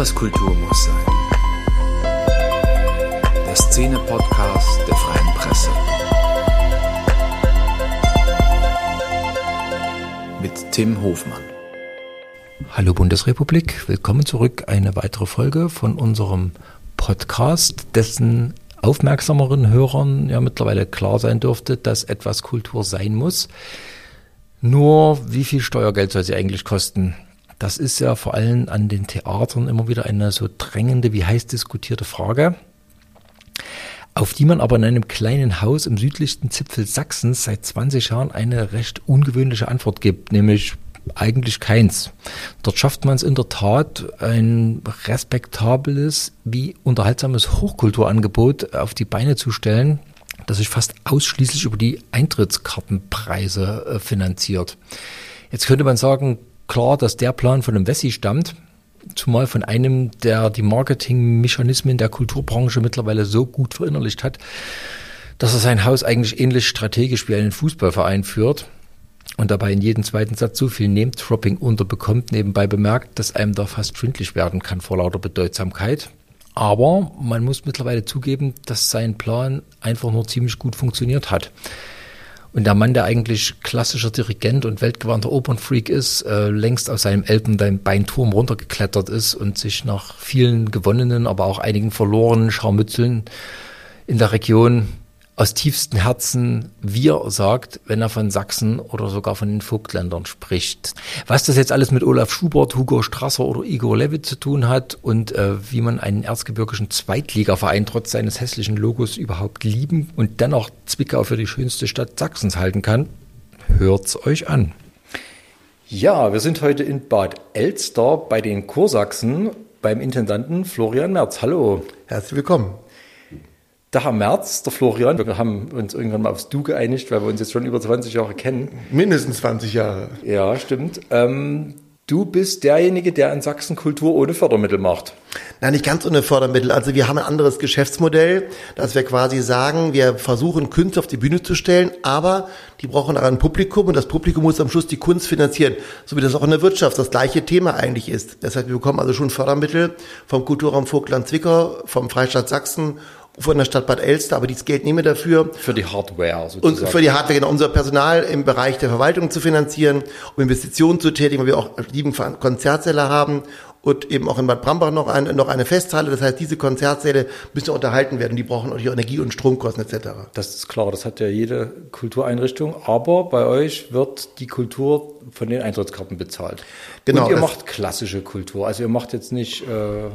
Etwas Kultur muss sein. Der Szene-Podcast der Freien Presse. Mit Tim Hofmann. Hallo Bundesrepublik, willkommen zurück. Eine weitere Folge von unserem Podcast, dessen aufmerksameren Hörern ja mittlerweile klar sein dürfte, dass etwas Kultur sein muss. Nur wie viel Steuergeld soll sie eigentlich kosten? Das ist ja vor allem an den Theatern immer wieder eine so drängende, wie heiß diskutierte Frage, auf die man aber in einem kleinen Haus im südlichsten Zipfel Sachsens seit 20 Jahren eine recht ungewöhnliche Antwort gibt, nämlich eigentlich keins. Dort schafft man es in der Tat, ein respektables wie unterhaltsames Hochkulturangebot auf die Beine zu stellen, das sich fast ausschließlich über die Eintrittskartenpreise äh, finanziert. Jetzt könnte man sagen, klar, dass der Plan von einem Wessi stammt, zumal von einem, der die Marketingmechanismen der Kulturbranche mittlerweile so gut verinnerlicht hat, dass er sein Haus eigentlich ähnlich strategisch wie einen Fußballverein führt und dabei in jedem zweiten Satz so viel Name-Dropping unterbekommt, nebenbei bemerkt, dass einem da fast schwindlig werden kann vor lauter Bedeutsamkeit. Aber man muss mittlerweile zugeben, dass sein Plan einfach nur ziemlich gut funktioniert hat. Und der Mann, der eigentlich klassischer Dirigent und weltgewandter Opernfreak ist, äh, längst aus seinem Elfenbeinturm runtergeklettert ist und sich nach vielen gewonnenen, aber auch einigen verlorenen Scharmützeln in der Region aus tiefstem Herzen wir sagt, wenn er von Sachsen oder sogar von den Vogtländern spricht. Was das jetzt alles mit Olaf Schubert, Hugo Strasser oder Igor Levit zu tun hat und äh, wie man einen erzgebirgischen Zweitligaverein trotz seines hässlichen Logos überhaupt lieben und dennoch Zwickau für die schönste Stadt Sachsens halten kann, hört's euch an. Ja, wir sind heute in Bad Elster bei den Kursachsen beim Intendanten Florian Merz. Hallo. Herzlich willkommen der Herr Merz, der Florian, wir haben uns irgendwann mal aufs Du geeinigt, weil wir uns jetzt schon über 20 Jahre kennen. Mindestens 20 Jahre. Ja, stimmt. Ähm, du bist derjenige, der in Sachsen Kultur ohne Fördermittel macht. Nein, nicht ganz ohne Fördermittel. Also wir haben ein anderes Geschäftsmodell, dass wir quasi sagen, wir versuchen Künste auf die Bühne zu stellen, aber die brauchen auch ein Publikum und das Publikum muss am Schluss die Kunst finanzieren, so wie das auch in der Wirtschaft das gleiche Thema eigentlich ist. Deshalb wir bekommen also schon Fördermittel vom Kulturraum Vogtland-Zwickau, vom Freistaat Sachsen von der Stadt Bad Elster, aber dieses Geld nehmen wir dafür. Für die Hardware sozusagen. Und für die Hardware, genau, unser Personal im Bereich der Verwaltung zu finanzieren, um Investitionen zu tätigen, weil wir auch sieben Konzertsäle haben und eben auch in Bad Brambach noch, ein, noch eine Festhalle. Das heißt, diese Konzertsäle müssen unterhalten werden. Die brauchen natürlich Energie- und Stromkosten etc. Das ist klar, das hat ja jede Kultureinrichtung. Aber bei euch wird die Kultur von den Eintrittskarten bezahlt. Genau. Und ihr macht klassische Kultur. Also ihr macht jetzt nicht äh,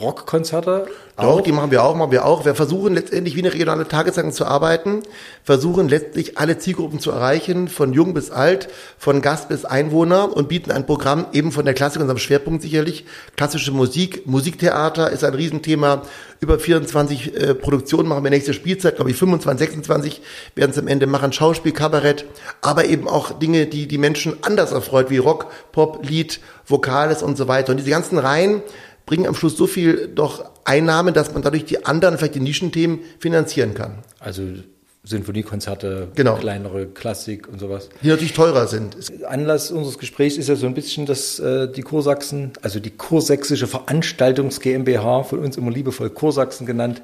Rockkonzerte? Doch, die machen wir auch, machen wir auch. Wir versuchen letztendlich wie eine regionale Tageszeitung zu arbeiten, versuchen letztlich alle Zielgruppen zu erreichen, von jung bis alt, von Gast bis Einwohner und bieten ein Programm eben von der Klassik, unserem Schwerpunkt sicherlich. Klassische Musik, Musiktheater ist ein Riesenthema. Über 24 äh, Produktionen machen wir nächste Spielzeit, glaube ich 25, 26 werden es am Ende machen, Schauspiel, Kabarett, aber eben auch Dinge, die die Menschen anders erfreut, wie Rock, Pop, Lied, Vokales und so weiter. Und diese ganzen Reihen bringen am Schluss so viel doch Einnahmen, dass man dadurch die anderen, vielleicht die Nischenthemen finanzieren kann. Also Sinfoniekonzerte, genau. kleinere Klassik und sowas. Die natürlich teurer sind. Anlass unseres Gesprächs ist ja so ein bisschen, dass äh, die Kursachsen, also die Kursächsische Veranstaltungs GmbH, von uns immer liebevoll Kursachsen genannt,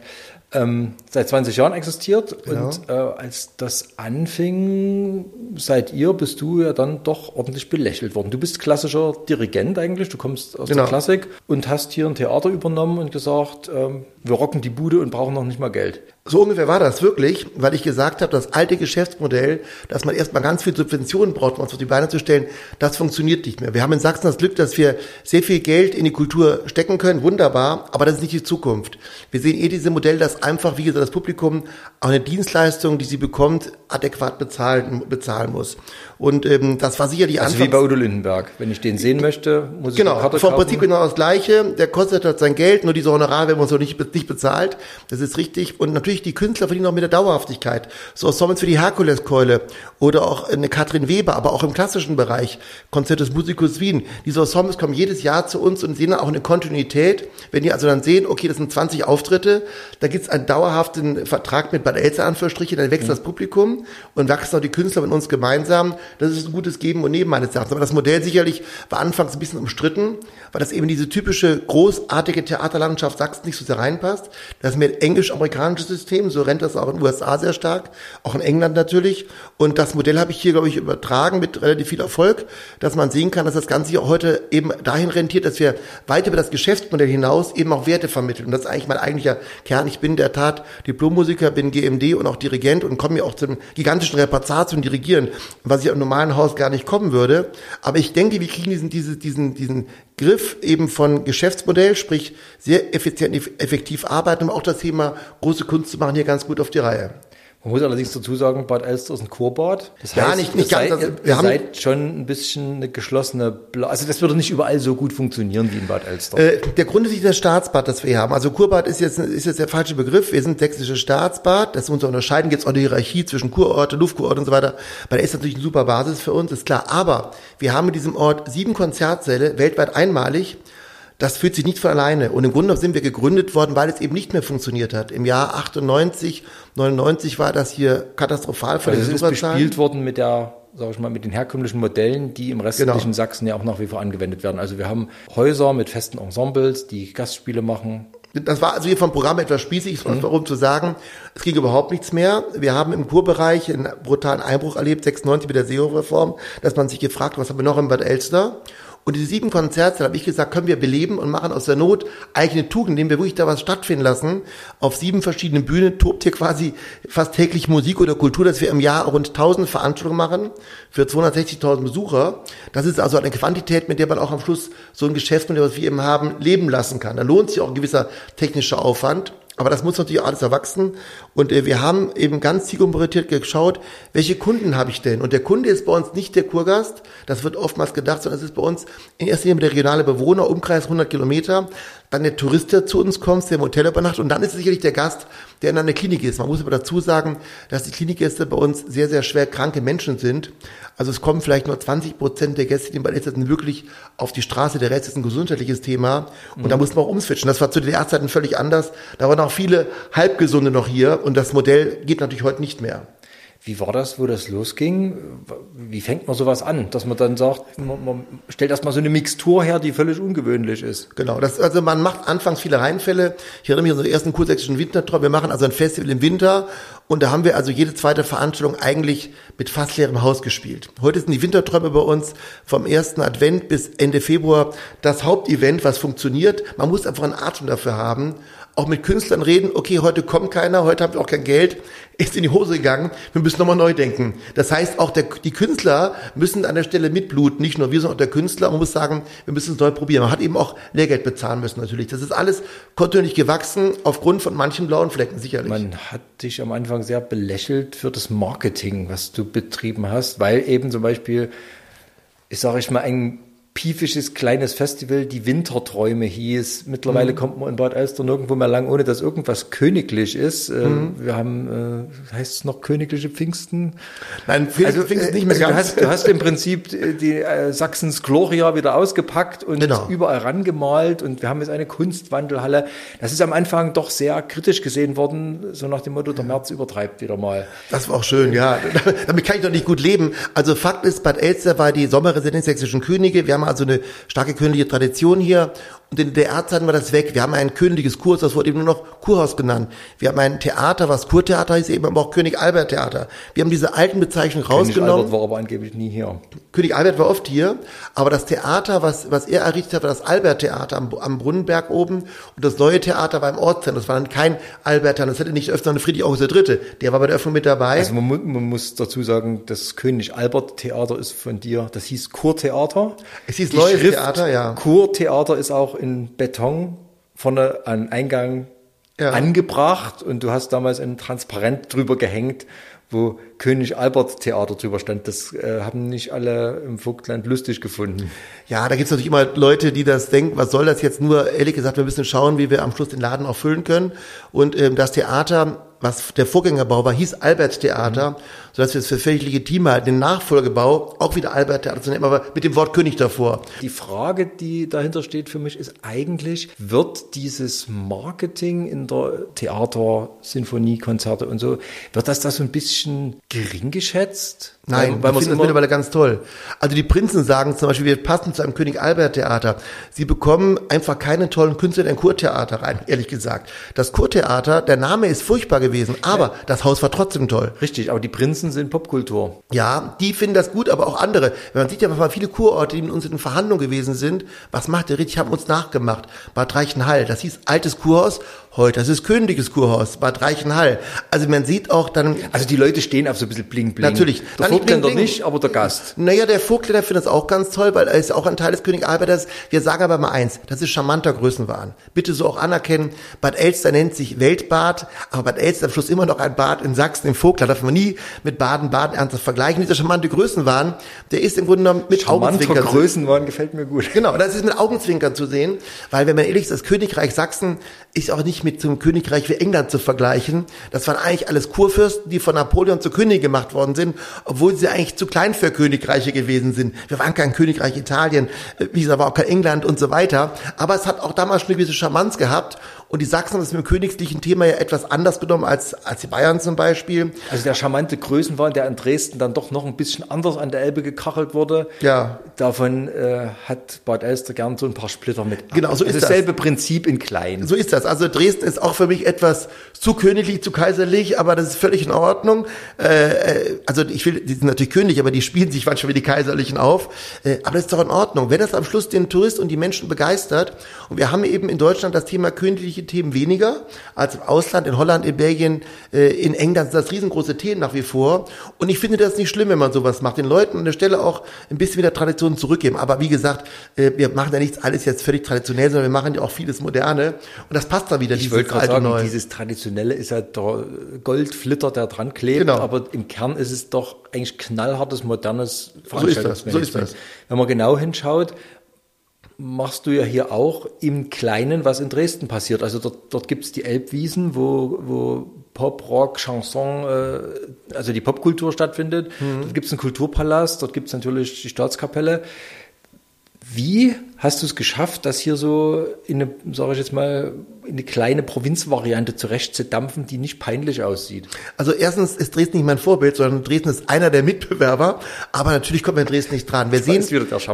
ähm, seit 20 Jahren existiert. Genau. Und äh, als das anfing, seit ihr bist du ja dann doch ordentlich belächelt worden. Du bist klassischer Dirigent eigentlich, du kommst aus genau. der Klassik und hast hier ein Theater übernommen und gesagt, ähm, wir rocken die Bude und brauchen noch nicht mal Geld. So ungefähr war das wirklich, weil ich gesagt habe, das alte Geschäftsmodell, dass man erstmal ganz viel Subventionen braucht, um uns auf die Beine zu stellen, das funktioniert nicht mehr. Wir haben in Sachsen das Glück, dass wir sehr viel Geld in die Kultur stecken können, wunderbar, aber das ist nicht die Zukunft. Wir sehen eh diese Modelle, dass einfach, wie gesagt, das Publikum auch eine Dienstleistung, die sie bekommt, adäquat bezahlen, bezahlen muss. Und ähm, das war sicher die Also Anfangs wie bei Udo Lindenberg. Wenn ich den sehen möchte, muss ich Genau, vom Prinzip genau das Gleiche. Der kostet halt sein Geld, nur diese Honorar werden uns so nicht, nicht bezahlt. Das ist richtig. Und natürlich die Künstler verdienen auch mit der Dauerhaftigkeit. So Ensembles für die Herkuleskeule oder auch eine Katrin Weber, aber auch im klassischen Bereich, Konzert des Musicus Wien. Diese Ensembles kommen jedes Jahr zu uns und sehen auch eine Kontinuität. Wenn die also dann sehen, okay, das sind 20 Auftritte, da gibt es einen dauerhaften Vertrag mit Bad Elster Anführungsstriche, dann wächst das Publikum und wachsen auch die Künstler mit uns gemeinsam. Das ist ein gutes Geben und Nehmen meines Erachtens. Aber das Modell sicherlich war anfangs ein bisschen umstritten, weil das eben diese typische großartige Theaterlandschaft Sachsen nicht so sehr reinpasst. Das ist mehr englisch-amerikanisches System, so rennt das auch in den USA sehr stark, auch in England natürlich. Und das Modell habe ich hier, glaube ich, übertragen mit relativ viel Erfolg, dass man sehen kann, dass das Ganze hier heute eben dahin rentiert, dass wir weit über das Geschäftsmodell hinaus eben auch Werte vermitteln. Und das ist eigentlich mein eigentlicher Kern. Ich bin in der Tat Diplommusiker, bin GMD und auch Dirigent und komme ja auch zum gigantischen Repertoire zum Dirigieren, was ich im normalen Haus gar nicht kommen würde. Aber ich denke, wir kriegen diesen, diesen, diesen, diesen Griff eben von Geschäftsmodell, sprich sehr effizient, effektiv arbeiten, um auch das Thema große Kunst zu machen, hier ganz gut auf die Reihe. Man muss allerdings dazu sagen, Bad Elster ist ein Kurbad. Das Ja, nicht- nicht ihr ganz, seid, also wir ihr haben- seid schon ein bisschen eine geschlossene Bla Also das würde nicht überall so gut funktionieren wie in Bad Elster. Äh, der Grund ist nicht das Staatsbad, das wir hier haben. Also Kurbad ist jetzt, ist jetzt der falsche Begriff. Wir sind sächsisches Staatsbad. Das muss man unterscheiden. Gibt es auch eine Hierarchie zwischen Kurorte, Luftkurorte und so weiter. Weil der ist natürlich eine super Basis für uns, ist klar. Aber wir haben in diesem Ort sieben Konzertsäle, weltweit einmalig. Das fühlt sich nicht von alleine. Und im Grunde sind wir gegründet worden, weil es eben nicht mehr funktioniert hat. Im Jahr 98, 99 war das hier katastrophal von Also den es ist bespielt worden mit der, sag ich mal, mit den herkömmlichen Modellen, die im restlichen Genau. Sachsen ja auch nach wie vor angewendet werden. Also wir haben Häuser mit festen Ensembles, die Gastspiele machen. Das war also hier vom Programm etwas spießig, warum zu sagen, es ging überhaupt nichts mehr. Wir haben im Kurbereich einen brutalen Einbruch erlebt, 96 mit der SEO-Reform, dass man sich gefragt, was haben wir noch in Bad Elster? Und diese sieben Konzerte, habe ich gesagt, können wir beleben und machen aus der Not eine Tugend, indem wir wirklich da was stattfinden lassen. Auf sieben verschiedenen Bühnen tobt hier quasi fast täglich Musik oder Kultur, dass wir im Jahr rund 1000 Veranstaltungen machen für 260.000 Besucher. Das ist also eine Quantität, mit der man auch am Schluss so ein Geschäftsmodell, was wir eben haben, leben lassen kann. Da lohnt sich auch ein gewisser technischer Aufwand. Aber das muss natürlich alles erwachsen. Und äh, wir haben eben ganz zielorientiert geschaut, welche Kunden habe ich denn? Und der Kunde ist bei uns nicht der Kurgast. Das wird oftmals gedacht, sondern es ist bei uns in erster Linie der regionale Bewohner, Umkreis 100 Kilometer. Dann der Tourist, der zu uns kommt, der im Hotel übernachtet. Und dann ist es sicherlich der Gast, der in einer Klinik ist. Man muss aber dazu sagen, dass die Klinikgäste bei uns sehr, sehr schwer kranke Menschen sind. Also es kommen vielleicht nur 20 Prozent der Gäste, die bei uns sind, wirklich auf die Straße. Der Rest ist ein gesundheitliches Thema. Und da muss man auch umswitchen. Das war zu DDR-Zeiten völlig anders. Da waren auch viele Halbgesunde noch hier. Und das Modell geht natürlich heute nicht mehr. Wie war das, wo das losging? Wie fängt man sowas an? Dass man dann sagt, man, man stellt erstmal so eine Mixtur her, die völlig ungewöhnlich ist. Genau, das, also man macht anfangs viele Reinfälle. Ich erinnere mich an unseren ersten kursächsischen Wintertraum. Wir machen also ein Festival im Winter und da haben wir also jede zweite Veranstaltung eigentlich mit fast leerem Haus gespielt. Heute sind die Winterträume bei uns vom ersten Advent bis Ende Februar das Hauptevent, was funktioniert. Man muss einfach einen Atem dafür haben. Auch mit Künstlern reden, okay, heute kommt keiner, heute haben wir auch kein Geld, ist in die Hose gegangen, wir müssen nochmal neu denken. Das heißt, auch der, die Künstler müssen an der Stelle mitbluten, nicht nur wir, sondern auch der Künstler. Man muss sagen, wir müssen es neu probieren. Man hat eben auch Lehrgeld bezahlen müssen natürlich. Das ist alles kontinuierlich gewachsen, aufgrund von manchen blauen Flecken sicherlich. Man hat dich am Anfang sehr belächelt für das Marketing, was du betrieben hast, weil eben zum Beispiel, ich sage ich mal, ein piefisches kleines Festival, die Winterträume hieß. Mittlerweile Mhm. kommt man in Bad Elster nirgendwo mehr lang, ohne dass irgendwas königlich ist. Äh, Mhm. Wir haben, äh, heißt es noch königliche Pfingsten? Nein, Pfingsten, Also, Pfingsten äh, nicht mehr also du, ganz. hast, du hast im Prinzip äh, die äh, Sachsens Gloria wieder ausgepackt und Genau. überall rangemalt und wir haben jetzt eine Kunstwandelhalle. Das ist am Anfang doch sehr kritisch gesehen worden, so nach dem Motto, der März übertreibt wieder mal. Das war auch schön, ja. Damit kann ich doch nicht gut leben. Also Fakt ist, Bad Elster war die Sommerresidenz sächsischen Könige. Wir haben also eine starke königliche Tradition hier. Und in der Erzeit war das weg. Wir haben ein königliches Kurhaus, das wurde eben nur noch Kurhaus genannt. Wir haben ein Theater, was Kurtheater hieß, eben aber auch König Albert Theater. Wir haben diese alten Bezeichnungen König rausgenommen. Albert war aber angeblich nie hier. König Albert war oft hier, aber das Theater, was, was er errichtet hat, war das Albert-Theater am, am Brunnenberg oben und das neue Theater war im Ortszentrum. Das war dann kein Albert-Theater, das hätte nicht öfter eine Friedrich August III. Der war bei der Öffnung mit dabei. Also man, man muss dazu sagen, das König Albert Theater ist von dir, das hieß Kurtheater. Es hieß Die Neues Schrift Theater, ja. Kurtheater ist auch in Beton vorne an Eingang Ja. angebracht und du hast damals ein Transparent drüber gehängt, wo König Albert Theater drüber stand. Das äh, haben nicht alle im Vogtland lustig gefunden. Ja, da gibt's natürlich immer Leute, die das denken, was soll das jetzt nur? Ehrlich gesagt, wir müssen schauen, wie wir am Schluss den Laden auch füllen können. Und ähm, das Theater was der Vorgängerbau war, hieß Albert Theater, mhm. sodass wir es für völlig legitim halten, den Nachfolgebau auch wieder Albert Theater zu nennen, aber mit dem Wort König davor. Die Frage, die dahinter steht für mich, ist eigentlich, wird dieses Marketing in der Theater, Sinfonie, Konzerte und so, wird das da so ein bisschen gering geschätzt? Nein, weil, weil man das mittlerweile ganz toll. Also die Prinzen sagen zum Beispiel, wir passen zu einem König Albert Theater. Sie bekommen einfach keine tollen Künstler in ein Kurtheater rein, ehrlich gesagt. Das Kurtheater, der Name ist furchtbar gewesen, aber ja. das Haus war trotzdem toll. Richtig, aber die Prinzen sind Popkultur. Ja, die finden das gut, aber auch andere. Wenn man sieht ja mal viele Kurorte, die mit uns in Verhandlungen gewesen sind, was macht der richtig, haben uns nachgemacht. Bad Reichenhall, das hieß altes Kurhaus, heute, das ist Königliches Kurhaus, Bad Reichenhall. Also man sieht auch dann... Also die Leute stehen auf so ein bisschen bling bling. Natürlich. Der Vogtländer nicht, aber der Gast. Naja, der Vogtländer findet das auch ganz toll, weil er ist auch ein Teil des König Alberts. Wir sagen aber mal eins, das ist charmanter Größenwahn. Bitte so auch anerkennen, Bad Elster nennt sich Weltbad, aber Bad Elster am Schluss immer noch ein Bad in Sachsen, im Vogtland. Darf man nie mit Baden-Baden ernsthaft vergleichen. Dieser charmante Größenwahn, der ist im Grunde genommen mit Charmanter Augenzwinkern. Größenwahn gefällt mir gut. Genau, das ist mit Augenzwinkern zu sehen, weil wenn man ehrlich ist, das Königreich Sachsen ist auch nicht mit zum Königreich wie England zu vergleichen. Das waren eigentlich alles Kurfürsten, die von Napoleon zu König gemacht worden sind, obwohl sie eigentlich zu klein für Königreiche gewesen sind. Wir waren kein Königreich Italien, wie gesagt, war auch kein England und so weiter. Aber es hat auch damals schon eine gewisse Charmanz gehabt und die Sachsen haben das mit dem königlichen Thema ja etwas anders genommen als, als die Bayern zum Beispiel. Also der charmante Größenwahn, der in Dresden dann doch noch ein bisschen anders an der Elbe gekachelt wurde. Ja. Davon äh, hat Bad Elster gern so ein paar Splitter mit. Genau, so ist das. Dasselbe Prinzip in klein. So ist das. Also Dresden ist auch für mich etwas zu königlich, zu kaiserlich, aber das ist völlig in Ordnung. Äh, äh also ich will, die sind natürlich königlich, aber die spielen sich manchmal wie die Kaiserlichen auf. Äh, aber das ist doch in Ordnung. Wenn das am Schluss den Tourist und die Menschen begeistert, und wir haben eben in Deutschland das Thema königliche Themen weniger als im Ausland, in Holland, in Belgien, äh, in England sind das riesengroße Themen nach wie vor. Und ich finde das nicht schlimm, wenn man sowas macht. Den Leuten an der Stelle auch ein bisschen wieder Tradition zurückgeben. Aber wie gesagt, äh, wir machen ja nichts alles jetzt völlig traditionell, sondern wir machen ja auch vieles Moderne. Und das passt da wieder. Ich wollte gerade sagen, Neu. dieses Traditionelle ist ja der Goldflitter, der dran klebt. Genau. Aber im Kern ist es doch eigentlich knallhartes, modernes Veranstaltungsmanagement. So ist das. So ist das. Wenn man genau hinschaut, machst du ja hier auch im Kleinen, was in Dresden passiert. Also dort, dort gibt es die Elbwiesen, wo, wo Pop, Rock, Chanson, äh, also die Popkultur stattfindet. Mhm. Dort gibt es einen Kulturpalast, dort gibt es natürlich die Staatskapelle. Wie hast du es geschafft, das hier so in eine, sage ich jetzt mal, in eine kleine Provinzvariante zurechtzudampfen, die nicht peinlich aussieht? Also erstens ist Dresden nicht mein Vorbild, sondern Dresden ist einer der Mitbewerber. Aber natürlich kommt man in Dresden nicht dran. Wir sehen,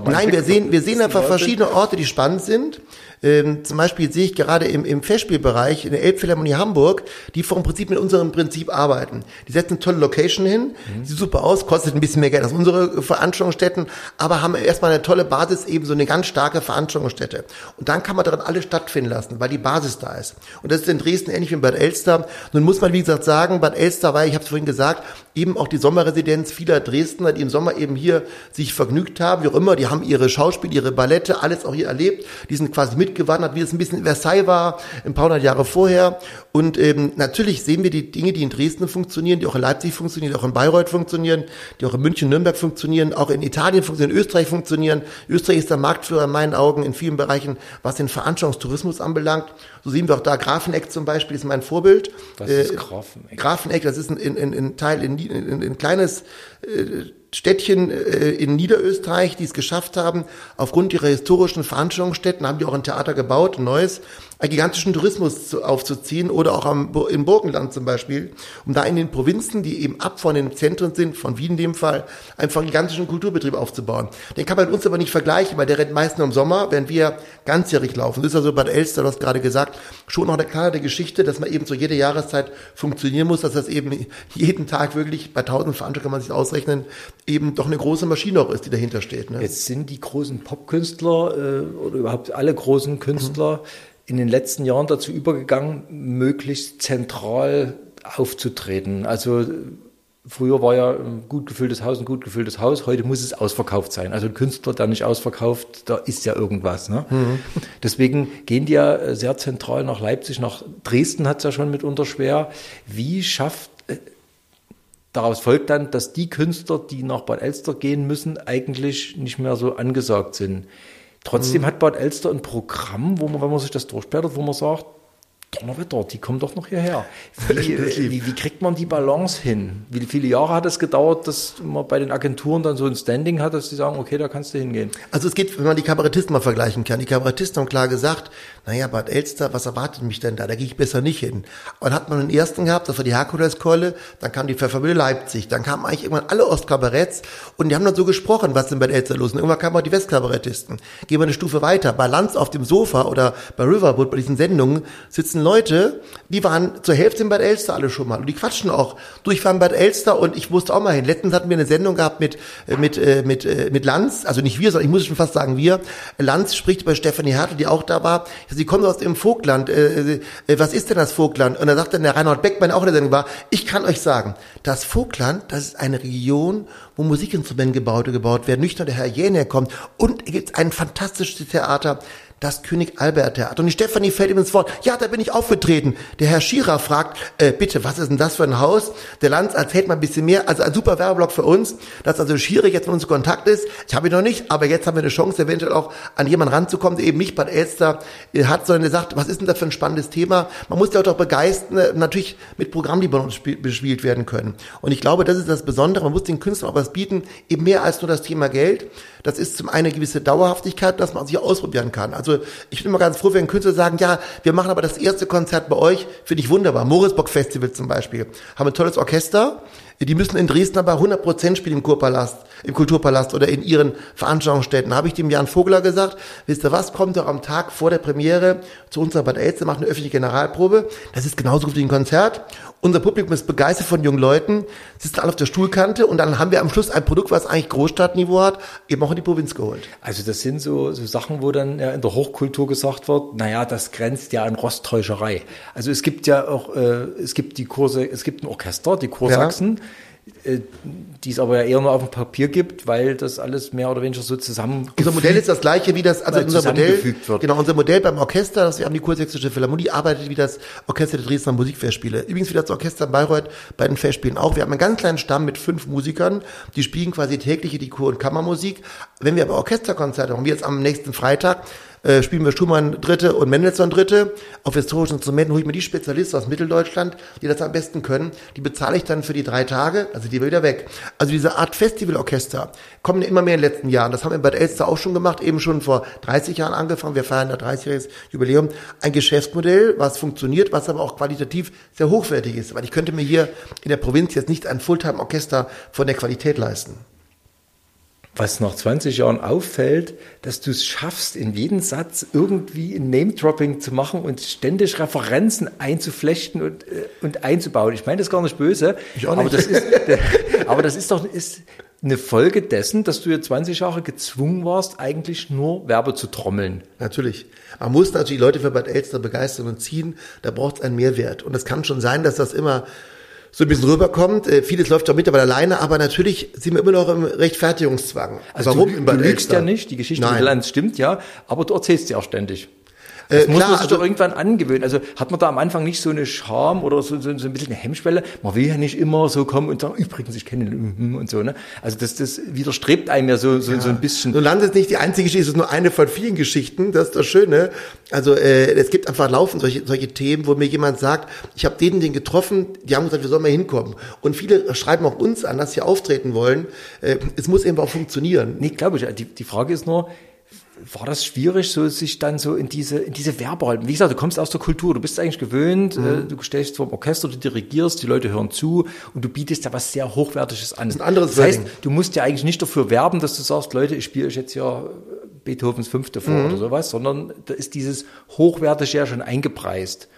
nein, wir sehen, wir sehen einfach verschiedene Orte, die spannend sind. Ähm, zum Beispiel sehe ich gerade im, im Festspielbereich in der Elbphilharmonie Hamburg, die vom Prinzip mit unserem Prinzip arbeiten. Die setzen eine tolle Location hin, mhm. sieht super aus, kostet ein bisschen mehr Geld als unsere Veranstaltungsstätten, aber haben erstmal eine tolle Basis, eben so eine ganz starke Veranstaltungsstätte. Und dann kann man daran alles stattfinden lassen, weil die Basis da ist. Und das ist in Dresden ähnlich wie in Bad Elster. Nun muss man, wie gesagt, sagen, Bad Elster war, ich habe es vorhin gesagt, eben auch die Sommerresidenz vieler Dresdner, die im Sommer eben hier sich vergnügt haben, wie auch immer, die haben ihre Schauspiel, ihre Ballette, alles auch hier erlebt, die sind quasi mit mitgewandert, wie es ein bisschen in Versailles war, ein paar hundert Jahre vorher. Und ähm, natürlich sehen wir die Dinge, die in Dresden funktionieren, die auch in Leipzig funktionieren, die auch in Bayreuth funktionieren, die auch in München, Nürnberg funktionieren, auch in Italien funktionieren, in Österreich funktionieren. Österreich ist der Marktführer in meinen Augen in vielen Bereichen, was den Veranstaltungstourismus anbelangt. So sehen wir auch da Grafeneck zum Beispiel ist mein Vorbild. Ist äh, Grafeneck? Grafeneck, das ist ein, ein, ein Teil, ein, ein, ein kleines äh, Städtchen äh, in Niederösterreich, die es geschafft haben, aufgrund ihrer historischen Veranstaltungsstätten, haben die auch ein Theater gebaut, ein neues, einen gigantischen Tourismus zu, aufzuziehen oder auch am, im Burgenland zum Beispiel, um da in den Provinzen, die eben ab von den Zentren sind, von Wien in dem Fall, einfach einen gigantischen Kulturbetrieb aufzubauen. Den kann man mit uns aber nicht vergleichen, weil der rennt meist nur im Sommer, während wir ganzjährig laufen. Das ist also Bad Elster, du hast gerade gesagt, schon noch eine klare Geschichte, dass man eben zu jeder Jahreszeit funktionieren muss, dass das eben jeden Tag wirklich, bei tausend Veranstaltungen kann man sich ausrechnen, eben doch eine große Maschine auch ist, die dahinter steht. Ne? Jetzt sind die großen Popkünstler äh, oder überhaupt alle großen Künstler mhm in den letzten Jahren dazu übergegangen, möglichst zentral aufzutreten. Also früher war ja ein gut gefülltes Haus ein gut gefülltes Haus, heute muss es ausverkauft sein. Also ein Künstler, der nicht ausverkauft, da ist ja irgendwas. Ne? Mhm. Deswegen gehen die ja sehr zentral nach Leipzig, nach Dresden hat es ja schon mitunter schwer. Wie schafft äh, Daraus folgt dann, dass die Künstler, die nach Bad Elster gehen müssen, eigentlich nicht mehr so angesagt sind. Trotzdem mhm. hat Bad Elster ein Programm, wo man, wenn man sich das durchblättert, wo man sagt, Donnerwetter, die kommen doch noch hierher. Wie, wie, wie, kriegt man die Balance hin? Wie viele Jahre hat es gedauert, dass man bei den Agenturen dann so ein Standing hat, dass sie sagen, okay, da kannst du hingehen? Also es geht, wenn man die Kabarettisten mal vergleichen kann. Die Kabarettisten haben klar gesagt, naja, Bad Elster, was erwartet mich denn da? Da gehe ich besser nicht hin. Und hat man den ersten gehabt, das war die Herkuleskeule, dann kam die Pfeffermühle Leipzig, dann kamen eigentlich irgendwann alle Ostkabaretts und die haben dann so gesprochen, was denn bei Elster los ist. Und irgendwann kamen auch die Westkabarettisten. Gehen wir eine Stufe weiter. Bei Lanz auf dem Sofa oder bei Riverwood, bei diesen Sendungen, sitzen Leute, die waren zur Hälfte in Bad Elster alle schon mal und die quatschen auch. Du, ich war in Bad Elster und ich musste auch mal hin. Letztens hatten wir eine Sendung gehabt mit, äh, mit, äh, mit, äh, mit Lanz, also nicht wir, sondern ich muss schon fast sagen wir. Lanz spricht über Stefanie Hertel, die auch da war. Sie kommen aus dem Vogtland. Äh, äh, was ist denn das Vogtland? Und da sagt dann der Reinhard Beckmann auch in der Sendung war, ich kann euch sagen, das Vogtland, das ist eine Region, wo Musikinstrumente gebaut, gebaut werden. Nicht nur der Herr Jäner kommt. Und es gibt ein fantastisches Theater, das König Albert Theater. Und die Stefanie fällt ihm ins Wort. Ja, da bin ich aufgetreten. Der Herr Schierer fragt, äh, bitte, was ist denn das für ein Haus? Der Lanz erzählt mal ein bisschen mehr. Also ein super Werbeblock für uns, dass also Schierer jetzt mit uns in Kontakt ist. Ich habe ihn noch nicht, aber jetzt haben wir eine Chance, eventuell auch an jemanden ranzukommen, der eben nicht Bad Elster äh, hat, sondern der sagt, was ist denn das für ein spannendes Thema? Man muss ja auch begeistern, äh, natürlich mit Programmen, die bei uns bespielt werden können. Und ich glaube, das ist das Besondere. Man muss den Künstlern auch was bieten, eben mehr als nur das Thema Geld. Das ist zum einen eine gewisse Dauerhaftigkeit, dass man sich ausprobieren kann. Also ich bin immer ganz froh, wenn Künstler sagen, ja, wir machen aber das erste Konzert bei euch, finde ich wunderbar. Morisbock Festival zum Beispiel. Haben ein tolles Orchester. Die müssen in Dresden aber 100 Prozent spielen im Kurpalast, im Kulturpalast oder in ihren Veranstaltungsstätten. Habe ich dem Jan Vogler gesagt, wisst ihr was, kommt doch am Tag vor der Premiere zu uns nach Bad Elster, macht eine öffentliche Generalprobe. Das ist genauso gut wie ein Konzert. Unser Publikum ist begeistert von jungen Leuten, sitzen alle auf der Stuhlkante und dann haben wir am Schluss ein Produkt, was eigentlich Großstadtniveau hat, eben auch in die Provinz geholt. Also das sind so, so Sachen, wo dann ja in der Hochkultur gesagt wird, naja, das grenzt ja an Rosttäuscherei. Also es gibt ja auch, äh, es gibt die Kurse, es gibt ein Orchester, die Kursachsen. Ja die es aber ja eher nur auf dem Papier gibt, weil das alles mehr oder weniger so zusammen. Unser Modell ist das gleiche wie das, also unser Modell, wird. genau, unser Modell beim Orchester, das wir haben die Kursächsische Philharmonie, arbeitet wie das Orchester der Dresdner Musikfestspiele. Übrigens wie das Orchester Bayreuth bei den Festspielen auch. Wir haben einen ganz kleinen Stamm mit fünf Musikern, die spielen quasi tägliche die Kur- und Kammermusik. Wenn wir aber Orchesterkonzerte haben, wie jetzt am nächsten Freitag, äh, spielen wir Schumann Dritte und Mendelssohn Dritte. Auf historischen Instrumenten hole ich mir die Spezialisten aus Mitteldeutschland, die das am besten können. Die bezahle ich dann für die drei Tage, also die wieder weg. Also diese Art Festivalorchester kommen immer mehr in den letzten Jahren. Das haben wir in Bad Elster auch schon gemacht, eben schon vor 30 Jahren angefangen. Wir feiern da 30-jähriges Jubiläum. Ein Geschäftsmodell, was funktioniert, was aber auch qualitativ sehr hochwertig ist. Weil ich könnte mir hier in der Provinz jetzt nicht ein Fulltime-Orchester von der Qualität leisten was nach 20 Jahren auffällt, dass du es schaffst, in jeden Satz irgendwie ein Name-Dropping zu machen und ständig Referenzen einzuflechten und, äh, und einzubauen. Ich meine das gar nicht böse, ich auch nicht. aber das ist, aber das ist doch ist eine Folge dessen, dass du ja 20 Jahre gezwungen warst, eigentlich nur Werbe zu trommeln. Natürlich. Man muss natürlich Leute für Bad Elster begeistern und ziehen. Da braucht es einen Mehrwert. Und es kann schon sein, dass das immer so ein bisschen rüberkommt. Äh, vieles läuft auch mittlerweile alleine, aber natürlich sind wir immer noch im Rechtfertigungszwang. Also Warum? Du, du lügst ja nicht, die Geschichte Nein. mit Lanz stimmt ja, aber du erzählst sie auch ständig. Das äh, muss klar, man sich also, doch irgendwann angewöhnen. Also hat man da am Anfang nicht so eine Scham oder so, so, so ein bisschen eine Hemmschwelle. Man will ja nicht immer so kommen und sagen, übrigens, ich kenne und so. Ne? Also das, das widerstrebt einem ja so, so, ja. so ein bisschen. So landet nicht die einzige Geschichte, es ist nur eine von vielen Geschichten. Das ist das Schöne. Also äh, es gibt einfach laufend solche, solche Themen, wo mir jemand sagt, ich habe den, den getroffen, die haben gesagt, wir sollen mal hinkommen. Und viele schreiben auch uns an, dass sie auftreten wollen. Äh, es muss eben auch funktionieren. Nee, glaube ich. Die, die Frage ist nur, war das schwierig, so sich dann so in diese, in diese Werberollen. Wie gesagt, du kommst aus der Kultur, du bist eigentlich gewöhnt, mhm. äh, du stehst vor dem Orchester, du dirigierst, die Leute hören zu und du bietest da was sehr Hochwertiges an. Das, ist ein anderes das heißt, du musst ja eigentlich nicht dafür werben, dass du sagst, Leute, ich spiele euch jetzt ja Beethovens Fünfte vor mhm. oder sowas, sondern da ist dieses Hochwertige ja schon eingepreist.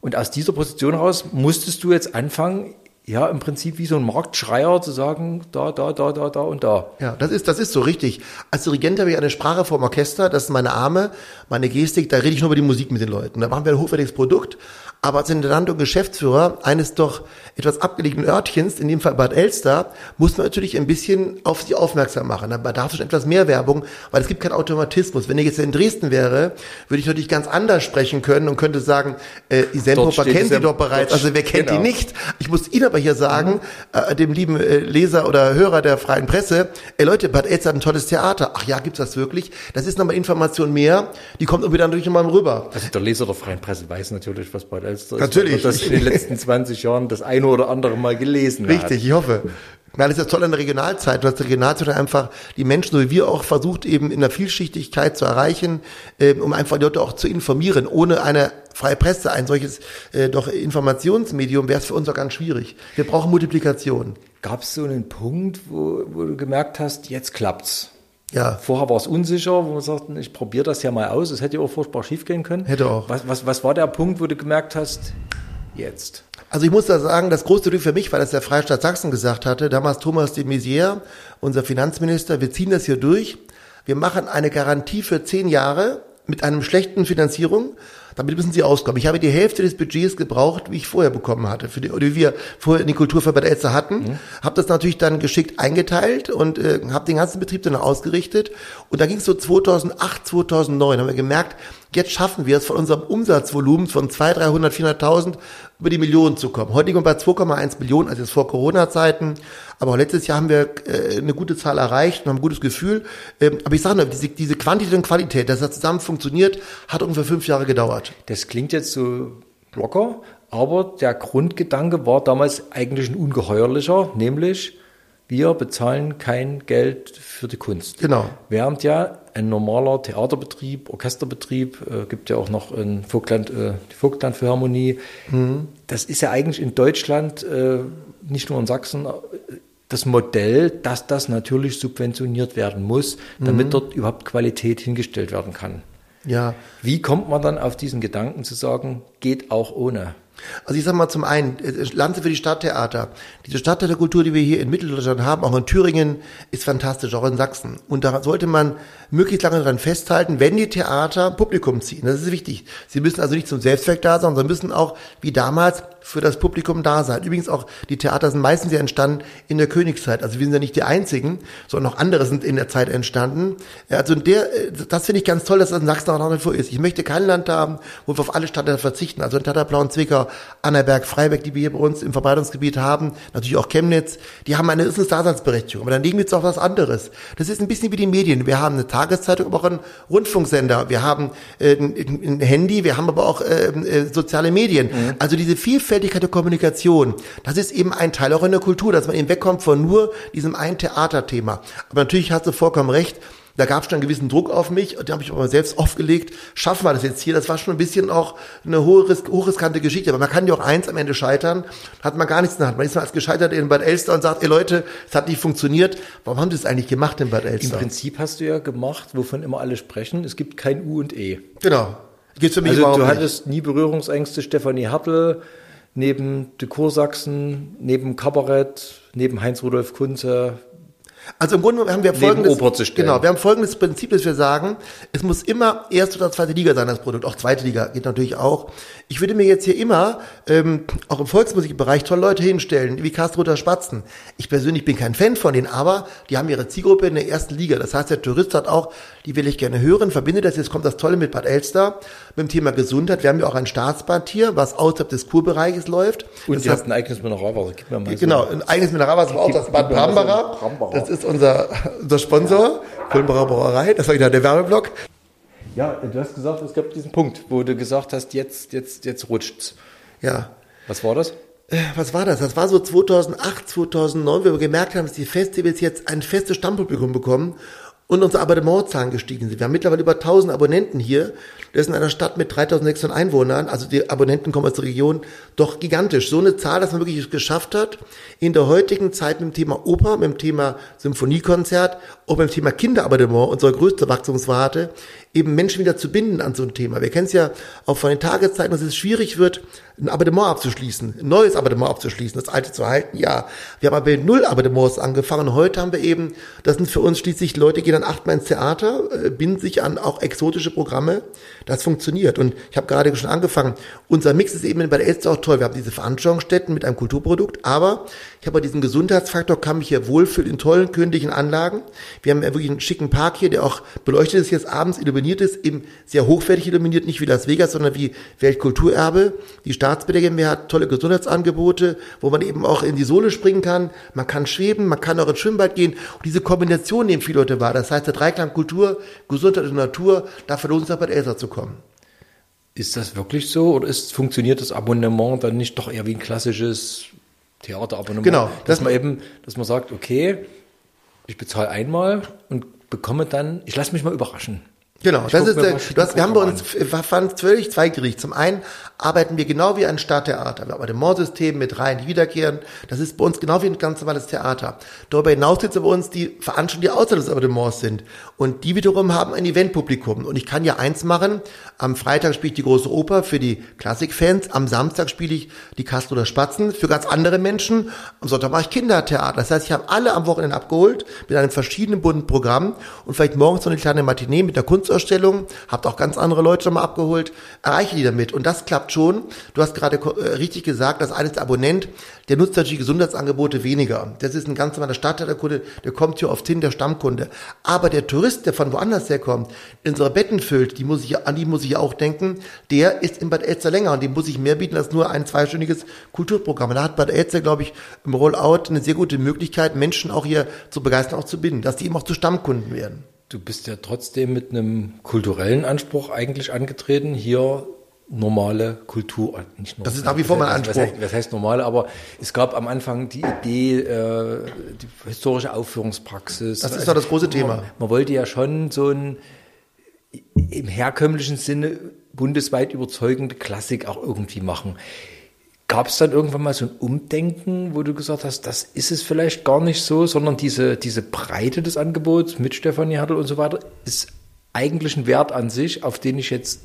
Und aus dieser Position heraus musstest du jetzt anfangen, ja, im Prinzip wie so ein Marktschreier zu sagen, da, da, da, da, da und da. Ja, das ist, das ist so richtig. Als Dirigent habe ich eine Sprache vom Orchester, das ist meine Arme, meine Gestik, da rede ich nur über die Musik mit den Leuten. Da machen wir ein hochwertiges Produkt, aber als Intendant und Geschäftsführer eines doch etwas abgelegenen Örtchens, in dem Fall Bad Elster, muss man natürlich ein bisschen auf sich aufmerksam machen. Da bedarf es etwas mehr Werbung, weil es gibt keinen Automatismus. Wenn ich jetzt in Dresden wäre, würde ich natürlich ganz anders sprechen können und könnte sagen, äh, die Sendhopper kennt sie doch bereits. Also wer kennt genau. die nicht? Ich muss ihnen aber hier sagen, äh, dem lieben äh, Leser oder Hörer der freien Presse, ey Leute, Bad Elster hat ein tolles Theater. Ach ja, gibt's das wirklich? Das ist nochmal Information mehr, die kommt irgendwie dann durch nochmal rüber. Also der Leser der freien Presse weiß natürlich, was Bad Elster ist. Natürlich. Und das in den letzten 20 Jahren das eine oder andere Mal gelesen hat. Richtig, ich hoffe. Na, das ist das Tolle an der Regionalzeit, dass die Regionalzeit einfach die Menschen, so wie wir auch, versucht eben in der Vielschichtigkeit zu erreichen, ähm, um einfach die Leute auch zu informieren. Ohne eine freie Presse, ein solches äh, doch Informationsmedium, wäre es für uns auch ganz schwierig. Wir brauchen Multiplikation. Gab es so einen Punkt, wo, wo du gemerkt hast, jetzt klappt's? Ja, Vorher war es unsicher, wo wir sagten, ich probiere das ja mal aus. Es hätte ja auch furchtbar schief gehen können. Hätte auch. Was, was, was war der Punkt, wo du gemerkt hast, jetzt? Also ich muss da sagen, das große Glück für mich war, dass der Freistaat Sachsen gesagt hatte, damals Thomas de Maizière, unser Finanzminister, wir ziehen das hier durch. Wir machen eine Garantie für zehn Jahre mit einem schlechten Finanzierung. Damit müssen Sie auskommen. Ich habe die Hälfte des Budgets gebraucht, wie ich vorher bekommen hatte, für die, oder wie wir vorher in die Kulturverband Elster hatten. Mhm. Habe das natürlich dann geschickt eingeteilt und äh, habe den ganzen Betrieb dann ausgerichtet. Und da ging es so 2008, 2009, haben wir gemerkt, jetzt schaffen wir es von unserem Umsatzvolumen von 200, 300, 400.000 über die Millionen zu kommen. Heute liegen wir bei 2,1 Millionen, also jetzt vor Corona-Zeiten. Aber auch letztes Jahr haben wir äh, eine gute Zahl erreicht und haben ein gutes Gefühl. Ähm, aber ich sage nur, diese, diese Quantität und Qualität, dass das zusammen funktioniert, hat ungefähr fünf Jahre gedauert. Das klingt jetzt so locker, aber der Grundgedanke war damals eigentlich ein ungeheuerlicher, nämlich wir bezahlen kein Geld für die Kunst. Genau. Während ja ein normaler Theaterbetrieb, Orchesterbetrieb, äh, gibt ja auch noch in Vogtland, äh, die Vogtland Philharmonie. Mhm. Das ist ja eigentlich in Deutschland, äh, nicht nur in Sachsen, äh, das Modell, dass das natürlich subventioniert werden muss, damit mhm. dort überhaupt Qualität hingestellt werden kann. Ja. Wie kommt man dann auf diesen Gedanken zu sagen, geht auch ohne? Also ich sage mal zum einen, Lanze für die Stadttheater. Diese Stadttheaterkultur, die wir hier in Mitteldeutschland haben, auch in Thüringen, ist fantastisch, auch in Sachsen. Und da sollte man möglichst lange daran festhalten, wenn die Theater Publikum ziehen. Das ist wichtig. Sie müssen also nicht zum Selbstzweck da sein, sondern müssen auch, wie damals, für das Publikum da sein. Übrigens auch, die Theater sind meistens ja entstanden in der Königszeit. Also wir sind ja nicht die einzigen, sondern auch andere sind in der Zeit entstanden. Also der, das finde ich ganz toll, dass das in Sachsen auch noch nicht vor ist. Ich möchte kein Land haben, wo wir auf alle Stadtteile verzichten. Also in Tatterblauen, Zwickau, Annaberg, Freiberg, die wir hier bei uns im Verbreitungsgebiet haben, natürlich auch Chemnitz, die haben eine, ist eine Daseinsberechtigung. Aber dann legen wir jetzt auch was anderes. Das ist ein bisschen wie die Medien. Wir haben eine Tageszeitung, aber auch einen Rundfunksender. Wir haben äh, ein, ein, Handy, wir haben aber auch äh, äh, soziale Medien. Mhm. Also diese Vielfältigkeit der Kommunikation, das ist eben ein Teil auch in der Kultur, dass man eben wegkommt von nur diesem einen Theaterthema. Aber natürlich hast du vollkommen recht, da gab es schon einen gewissen Druck auf mich, den habe ich aber selbst aufgelegt. Schaffen wir das jetzt hier? Das war schon ein bisschen auch eine hohe, hochriskante Geschichte. Aber man kann ja auch eins am Ende scheitern, hat man gar nichts in der Hand. Man ist mal als gescheitert in Bad Elster und sagt, ey Leute, es hat nicht funktioniert. Warum haben Sie es eigentlich gemacht in Bad Elster? Im Prinzip hast du ja gemacht, wovon immer alle sprechen, es gibt kein U und E. Genau. Gibt's für mich also du hattest nie Berührungsängste, Stefanie Hartl, neben de Kursachsen, neben Kabarett, neben Heinz-Rudolf Kunze, also im Grunde haben wir folgendes, genau, wir haben folgendes Prinzip, dass wir sagen, es muss immer erste oder zweite Liga sein, das Produkt. Auch zweite Liga geht natürlich auch. Ich würde mir jetzt hier immer, ähm, auch im Volksmusikbereich, tolle Leute hinstellen, wie Kastruter Spatzen. Ich persönlich bin kein Fan von denen, aber die haben ihre Zielgruppe in der ersten Liga. Das heißt, der Tourist hat auch, die will ich gerne hören, verbindet das, jetzt kommt das Tolle mit Bad Elster, mit dem Thema Gesundheit. Wir haben ja auch ein Staatsbad hier, was außerhalb des Kurbereiches läuft. Und das ihr ein eigenes Mineralwasser. Gib mir mal genau, ein eigenes Mineralwasser, auch das Bad Brambara. Das ist unser, unser Sponsor, Kulmbacher Brauerei. Das war wieder der Werbeblock. Ja, du hast gesagt, es gab diesen Punkt, wo du gesagt hast, jetzt, jetzt, jetzt rutscht's. Ja. Was war das? Äh, was war das? Das war so 2008, 2009, wo wir gemerkt haben, dass die Festivals jetzt ein festes Stammpublikum bekommen und unsere Abonnementzahlen gestiegen sind. Wir haben mittlerweile über 1000 Abonnenten hier. Das ist in einer Stadt mit 3600 Einwohnern, also die Abonnenten kommen aus der Region, doch gigantisch. So eine Zahl, dass man wirklich geschafft hat, in der heutigen Zeit mit dem Thema Oper, mit dem Thema Symphoniekonzert und mit dem Thema Kinderabonnement, unsere größte Wachstumsrate, eben Menschen wieder zu binden an so ein Thema. Wir kennen es ja auch von den Tageszeiten, dass es schwierig wird, ein Abonnement abzuschließen, ein neues Abonnement abzuschließen, das alte zu halten, ja. Wir haben aber mit null Abonnements angefangen heute haben wir eben, das sind für uns schließlich Leute, die gehen dann achtmal ins Theater, äh, binden sich an auch exotische Programme. Das funktioniert. Und ich habe gerade schon angefangen. Unser Mix ist eben bei der Elster auch toll. Wir haben diese Veranstaltungsstätten mit einem Kulturprodukt, aber ich habe diesen Gesundheitsfaktor, kann mich hier wohlfühlen in tollen königlichen Anlagen. Wir haben wirklich einen schicken Park hier, der auch beleuchtet ist, jetzt abends illuminiert ist, eben sehr hochwertig illuminiert, nicht wie Las Vegas, sondern wie Weltkulturerbe. Die Staatsbäder GmbH hat tolle Gesundheitsangebote, wo man eben auch in die Sohle springen kann. Man kann schweben, man kann auch ins Schwimmbad gehen. Und diese Kombination nehmen viele Leute wahr. Das heißt, der Dreiklang Kultur, Gesundheit und Natur, dafür lohnt es bei Elsa zu kommen. Ist das wirklich so oder ist, funktioniert das Abonnement dann nicht doch eher wie ein klassisches Theaterabonnement? Genau. Dass Das- man eben, dass man sagt, okay, ich bezahle einmal und bekomme dann, ich lasse mich mal überraschen. Genau, Ich das ist der, hast, wir haben bei uns es völlig zweigerichtet. Zum einen arbeiten wir genau wie ein Stadttheater. Wir haben ein Mordsystem mit Reihen, die wiederkehren. Das ist bei uns genau wie ein ganz normales Theater. Darüber hinaus es bei uns die Veranstaltungen, die außerhalb des Abonnements sind. Und die wiederum haben ein Eventpublikum. Und ich kann ja eins machen. Am Freitag spiele ich die große Oper für die Klassikfans. Am Samstag spiele ich die Kastel oder Spatzen für ganz andere Menschen. Am Sonntag mache ich Kindertheater. Das heißt, ich habe alle am Wochenende abgeholt mit einem verschiedenen bunten Programm und vielleicht morgens noch eine kleine Matinee mit einer Kunstausstellung. Habt auch ganz andere Leute schon mal abgeholt. Erreiche die damit. Und das klappt schon. Du hast gerade äh, richtig gesagt, dass eines der Abonnent, der nutzt natürlich Gesundheitsangebote weniger. Das ist ein ganz normaler Stadtteilkunde, der kommt hier oft hin, der Stammkunde. Aber der Tourist, der von woanders herkommt, unsere Betten füllt, die muss ich, an die muss ich auch denken, der ist in Bad Elster länger und dem muss ich mehr bieten als nur ein zweistündiges Kulturprogramm. Da hat Bad Elster, glaube ich, im Rollout eine sehr gute Möglichkeit, Menschen auch hier zu begeistern, auch zu binden, dass die eben auch zu Stammkunden werden. Du bist ja trotzdem mit einem kulturellen Anspruch eigentlich angetreten, hier normale Kultur, äh, nicht nur, Das ist nach wie vor mein Anspruch. Was heißt, was heißt normale, aber es gab am Anfang die Idee, äh, die historische Aufführungspraxis. Das ist doch das große Thema. Man, man wollte ja schon so ein im herkömmlichen Sinne bundesweit überzeugende Klassik auch irgendwie machen. Gab es dann irgendwann mal so ein Umdenken, wo du gesagt hast, das ist es vielleicht gar nicht so, sondern diese, diese Breite des Angebots mit Stefanie Hertel und so weiter ist eigentlich ein Wert an sich, auf den ich jetzt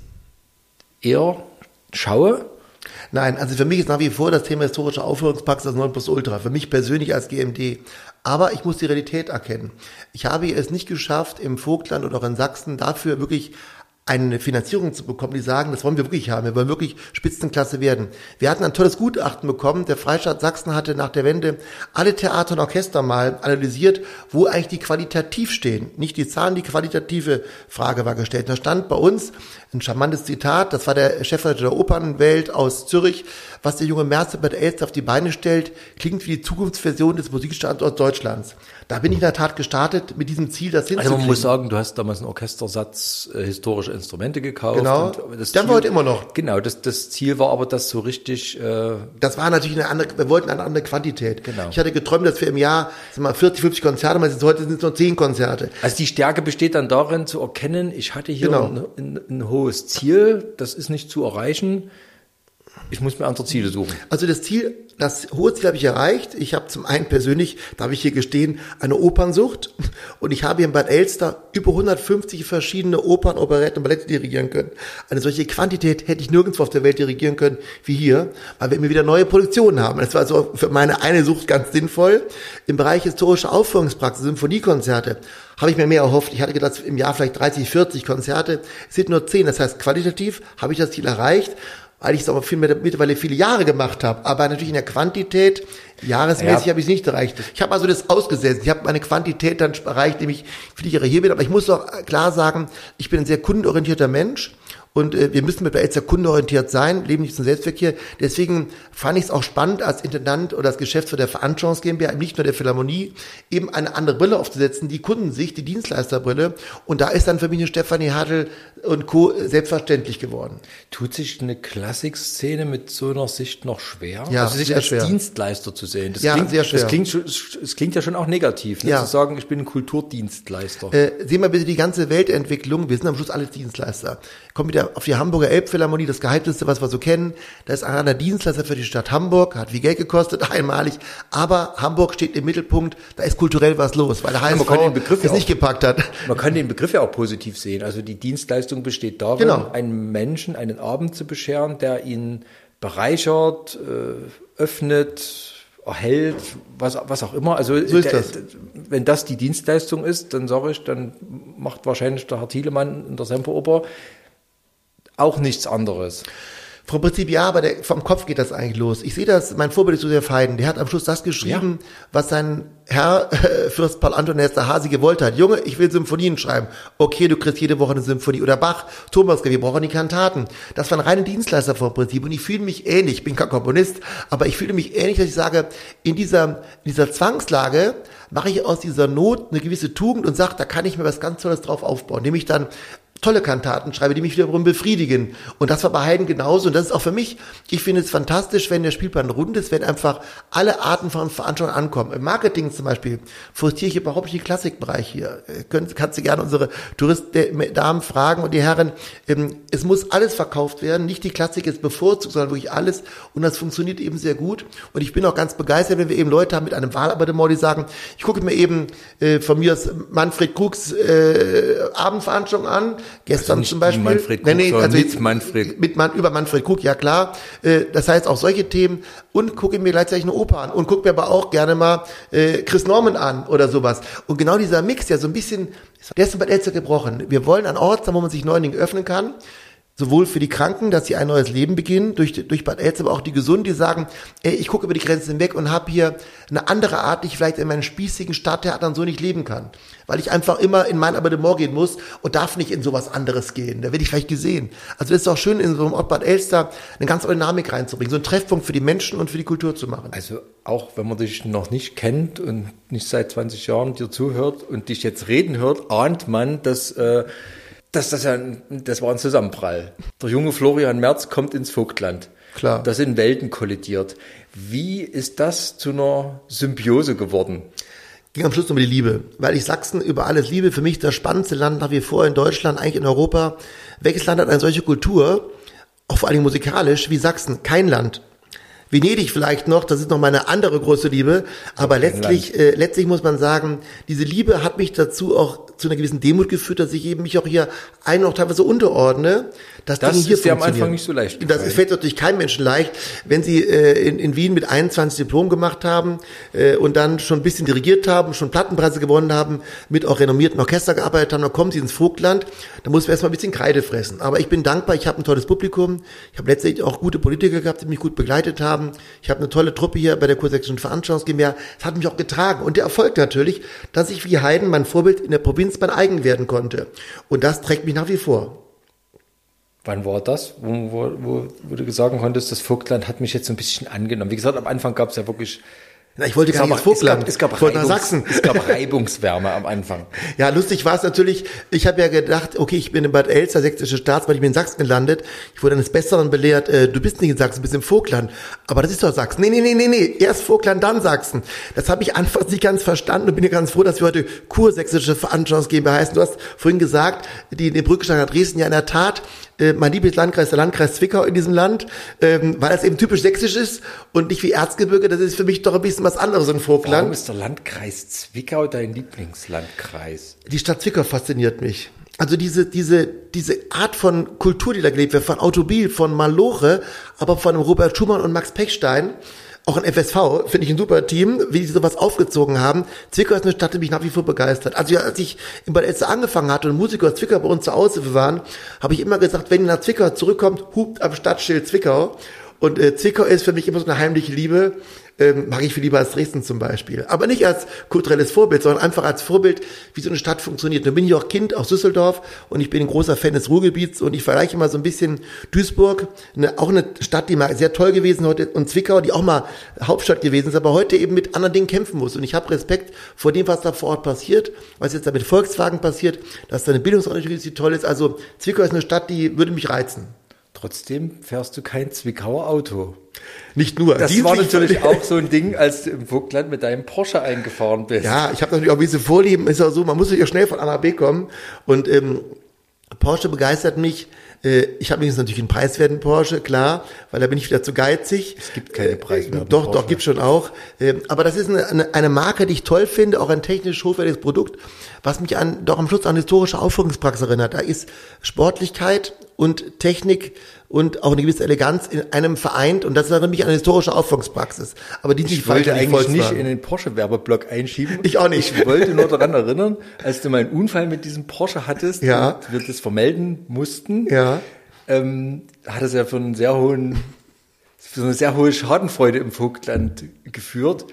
eher schaue? Nein, also für mich ist nach wie vor das Thema historische Aufführungspraxis das 9 plus Ultra. Für mich persönlich als GMD. Aber ich muss die Realität erkennen. Ich habe es nicht geschafft, im Vogtland oder auch in Sachsen dafür wirklich eine Finanzierung zu bekommen, die sagen, das wollen wir wirklich haben, wir wollen wirklich Spitzenklasse werden. Wir hatten ein tolles Gutachten bekommen, der Freistaat Sachsen hatte nach der Wende alle Theater und Orchester mal analysiert, wo eigentlich die qualitativ stehen. Nicht die Zahlen, die qualitative Frage war gestellt. Da stand bei uns ein charmantes Zitat, das war der Chefredakteur der Opernwelt aus Zürich, was der junge Merz der Elster auf die Beine stellt, klingt wie die Zukunftsversion des Musikstandorts Deutschlands. Da bin ich in der Tat gestartet mit diesem Ziel, das Also hinzukriegen. man muss sagen, du hast damals einen Orchestersatz äh, historische Instrumente gekauft. Genau. und das haben wir heute immer noch. Genau, das, das Ziel war aber, das so richtig äh, Das war natürlich eine andere, wir wollten eine andere Quantität. Genau. Ich hatte geträumt, dass wir im Jahr sag mal, 40, 50 Konzerte machen, heute sind es nur 10 Konzerte. Also die Stärke besteht dann darin zu erkennen, ich hatte hier Genau. ein, ein, ein hohes Ziel, das ist nicht zu erreichen. Ich muss mir andere Ziele suchen. Also das Ziel, das hohe Ziel habe ich erreicht. Ich habe zum einen persönlich, darf ich hier gestehen, eine Opernsucht. Und ich habe hier in Bad Elster über 150 verschiedene Opern, Operetten und Ballette dirigieren können. Eine solche Quantität hätte ich nirgendwo auf der Welt dirigieren können wie hier, weil wir immer wieder neue Produktionen haben. Das war also für meine eine Sucht ganz sinnvoll. Im Bereich historische Aufführungspraxis, Symphoniekonzerte, habe ich mir mehr erhofft. Ich hatte gedacht, im Jahr vielleicht 30, 40 Konzerte. Es sind nur 10. Das heißt, qualitativ habe ich das Ziel erreicht weil ich es aber viel mit, mittlerweile viele Jahre gemacht habe. Aber natürlich in der Quantität, jahresmäßig Ja. habe ich es nicht erreicht. Ich habe also das ausgesetzt. Ich habe meine Quantität dann erreicht, indem ich viele Jahre hier bin. Aber ich muss doch klar sagen, ich bin ein sehr kundenorientierter Mensch. Und äh, wir müssen mit bei Elster kundenorientiert sein, leben nicht zum Selbstverkehr. Deswegen fand ich es auch spannend, als Intendant oder als Geschäftsführer der Veranstaltungs GmbH, nicht nur der Philharmonie, eben eine andere Brille aufzusetzen, die Kundensicht, die Dienstleisterbrille. Und da ist dann für mich eine Stefanie Hartl und Co. selbstverständlich geworden. Tut sich eine Klassikszene mit so einer Sicht noch schwer? Ja, also sich als schwer. Dienstleister zu sehen. Das Ja, klingt, sehr schwer. Das klingt, es klingt ja schon auch negativ, ne? Ja. zu sagen, ich bin ein Kulturdienstleister. Äh, sehen wir bitte die ganze Weltentwicklung. Wir sind am Schluss alle Dienstleister. Kommt wieder auf die Hamburger Elbphilharmonie, das Geheimnisse, was wir so kennen. Da ist einer Dienstleister für die Stadt Hamburg, hat viel Geld gekostet, einmalig. Aber Hamburg steht im Mittelpunkt, da ist kulturell was los, weil der HSV kann den Begriff es ja nicht gepackt hat. Man kann den Begriff ja auch positiv sehen. Also die Dienstleistung besteht darin, Genau. einem Menschen einen Abend zu bescheren, der ihn bereichert, äh, öffnet, erhält, was, was auch immer. Also So der, das. wenn das die Dienstleistung ist, dann sage ich, dann macht wahrscheinlich der Herr Thielemann in der Semperoper auch nichts anderes. Vom Prinzip ja, aber der, vom Kopf geht das eigentlich los. Ich sehe das, mein Vorbild ist Josef Haydn, der hat am Schluss das geschrieben, was sein Herr äh, Fürst Paul Anton Esterhazy gewollt hat. Junge, ich will Symphonien schreiben. Okay, du kriegst jede Woche eine Symphonie. Oder Bach, Thomas, wir brauchen die Kantaten. Das waren reine Dienstleister vom Prinzip. Und ich fühle mich ähnlich, ich bin kein Komponist, aber ich fühle mich ähnlich, dass ich sage, in dieser, in dieser Zwangslage mache ich aus dieser Not eine gewisse Tugend und sage, da kann ich mir was ganz Tolles drauf aufbauen. Nämlich dann tolle Kantaten schreibe, die mich wiederum befriedigen. Und das war bei Haydn genauso. Und das ist auch für mich, ich finde es fantastisch, wenn der Spielplan rund ist, wenn einfach alle Arten von Veranstaltungen ankommen. Im Marketing zum Beispiel frustriere ich überhaupt nicht den Klassikbereich hier. Äh, Können, kannst du gerne unsere Touristen-Damen fragen und die Herren. Ähm, es muss alles verkauft werden. Nicht die Klassik ist bevorzugt, sondern wirklich alles. Und das funktioniert eben sehr gut. Und ich bin auch ganz begeistert, wenn wir eben Leute haben mit einem Wahlabonnement, die sagen, ich gucke mir eben äh, von mir aus Manfred Krugs äh, Abendveranstaltung an. Gestern Also zum Beispiel. Manfred Krug, sondern mit Manfred. Mit Man, über Manfred Krug, ja klar. Äh, das heißt auch solche Themen. Und gucke mir gleichzeitig eine Oper an. Und gucke mir aber auch gerne mal äh, Chris Norman an oder sowas. Und genau dieser Mix, der so ein bisschen, der ist bei Elster gebrochen. Wir wollen einen Ort haben, wo man sich neuen Dingen öffnen kann sowohl für die Kranken, dass sie ein neues Leben beginnen, durch, durch Bad Elster, aber auch die Gesunden, die sagen, ey, ich gucke über die Grenzen hinweg und habe hier eine andere Art, die ich vielleicht in meinen spießigen Stadttheatern so nicht leben kann. Weil ich einfach immer in mein Abonnement gehen muss und darf nicht in sowas anderes gehen. Da werde ich vielleicht gesehen. Also es ist auch schön, in so einem Ort Bad Elster eine ganz andere Dynamik reinzubringen, so einen Treffpunkt für die Menschen und für die Kultur zu machen. Also auch wenn man dich noch nicht kennt und nicht seit 20 Jahren dir zuhört und dich jetzt reden hört, ahnt man, dass, äh, dass das ja das war ein Zusammenprall. Der junge Florian Merz kommt ins Vogtland. Klar. Da sind Welten kollidiert. Wie ist das zu einer Symbiose geworden? ging am Schluss um die Liebe, weil ich Sachsen über alles liebe. Für mich das spannendste Land nach wie vor in Deutschland, eigentlich in Europa. Welches Land hat eine solche Kultur, auch vor allem musikalisch, wie Sachsen? Kein Land. Venedig vielleicht noch, das ist noch meine andere große Liebe, aber letztlich, äh, letztlich muss man sagen, diese Liebe hat mich dazu auch zu einer gewissen Demut geführt, dass ich eben mich auch hier ein noch teilweise unterordne. dass Das Dinge hier ist dir am. Anfang nicht so leicht Das gefallen. fällt natürlich keinem Menschen leicht, wenn sie äh, in, in Wien mit 21 Diplom gemacht haben äh, und dann schon ein bisschen dirigiert haben, schon Plattenpreise gewonnen haben, mit auch renommierten Orchester gearbeitet haben, dann kommen sie ins Vogtland, da muss man erstmal ein bisschen Kreide fressen. Aber ich bin dankbar, ich habe ein tolles Publikum, ich habe letztendlich auch gute Politiker gehabt, die mich gut begleitet haben, ich habe eine tolle Truppe hier bei der Kursächsischen Veranstaltungs GmbH, es hat mich auch getragen und der Erfolg natürlich, dass ich wie Haydn mein Vorbild in der Provinz mein eigen werden konnte und das trägt mich nach wie vor. Wann war das, wo, wo, wo, wo du sagen konntest, das Vogtland hat mich jetzt so ein bisschen angenommen? Wie gesagt, am Anfang gab es ja wirklich Na, ich wollte gar sag nicht Vogtland, Es gab, es gab, nach Reibungs, Sachsen. es gab Reibungswärme am Anfang. Ja, lustig war es natürlich. Ich habe ja gedacht, okay, ich bin in Bad Elster, sächsische Staatsbahn, ich bin in Sachsen gelandet. Ich wurde eines Besseren belehrt, äh, du bist nicht in Sachsen, du bist im Vogtland. Aber das ist doch Sachsen. Nee, nee, nee, nee, nee. Erst Vogtland, dann Sachsen. Das habe ich anfangs nicht ganz verstanden und bin ja ganz froh, dass wir heute Kursächsische Veranstaltungs GmbH heißen. Du hast vorhin gesagt, die, die Brückenstein hat Dresden ja in der Tat äh, mein Lieblingslandkreis, der Landkreis Zwickau in diesem Land, ähm, weil das eben typisch sächsisch ist und nicht wie Erzgebirge. Das ist für mich doch ein bisschen was anderes in Warum Vogtland. ist der Landkreis Zwickau dein Lieblingslandkreis? Die Stadt Zwickau fasziniert mich. Also diese, diese, diese Art von Kultur, die da gelebt wird, von Autobil, von Maloche, aber von Robert Schumann und Max Pechstein, auch in FSV, finde ich ein super Team, wie die sowas aufgezogen haben. Zwickau ist eine Stadt, die mich nach wie vor begeistert. Also als ich in Bad Elster angefangen hatte und Musiker aus Zwickau bei uns zur Aushilfe waren, habe ich immer gesagt, wenn ihr nach Zwickau zurückkommt, hupt am Stadtschild Zwickau. Und äh, Zwickau ist für mich immer so eine heimliche Liebe. Ähm, mag ich viel lieber als Dresden zum Beispiel. Aber nicht als kulturelles Vorbild, sondern einfach als Vorbild, wie so eine Stadt funktioniert. Nun bin ich auch Kind aus Düsseldorf und ich bin ein großer Fan des Ruhrgebiets und ich vergleiche mal so ein bisschen Duisburg, eine, auch eine Stadt, die mal sehr toll gewesen heute und Zwickau, die auch mal Hauptstadt gewesen ist, aber heute eben mit anderen Dingen kämpfen muss. Und ich habe Respekt vor dem, was da vor Ort passiert, was jetzt da mit Volkswagen passiert, dass da eine die toll ist. Also Zwickau ist eine Stadt, die würde mich reizen. Trotzdem fährst du kein Zwickauer Auto. Nicht nur. Das war natürlich auch so ein Ding, als du im Vogtland mit deinem Porsche eingefahren bist. Ja, ich habe natürlich auch diese Vorlieben, ist auch so, man muss ja schnell von A nach B kommen. Und ähm, Porsche begeistert mich. Äh, ich habe übrigens natürlich einen preiswerten Porsche, klar, weil da bin ich wieder zu geizig. Es gibt keine preiswerten Doch, Porsche. doch, gibt schon auch. Ähm, aber das ist eine, eine, eine Marke, die ich toll finde, auch ein technisch hochwertiges Produkt, was mich an, doch am Schluss an historische Aufführungspraxis erinnert. Da ist Sportlichkeit und Technik und auch eine gewisse Eleganz in einem vereint. Und das erinnert mich an eine historische Aufführungspraxis. Aber die Ich nicht wollte eigentlich Volkswagen. nicht in den Porsche-Werbeblock einschieben. Ich auch nicht. Ich wollte nur daran erinnern, als du mal einen Unfall mit diesem Porsche hattest Ja. und wir das vermelden mussten, Ja. ähm, hat es ja für einen sehr hohen, für eine sehr hohe Schadenfreude im Vogtland geführt.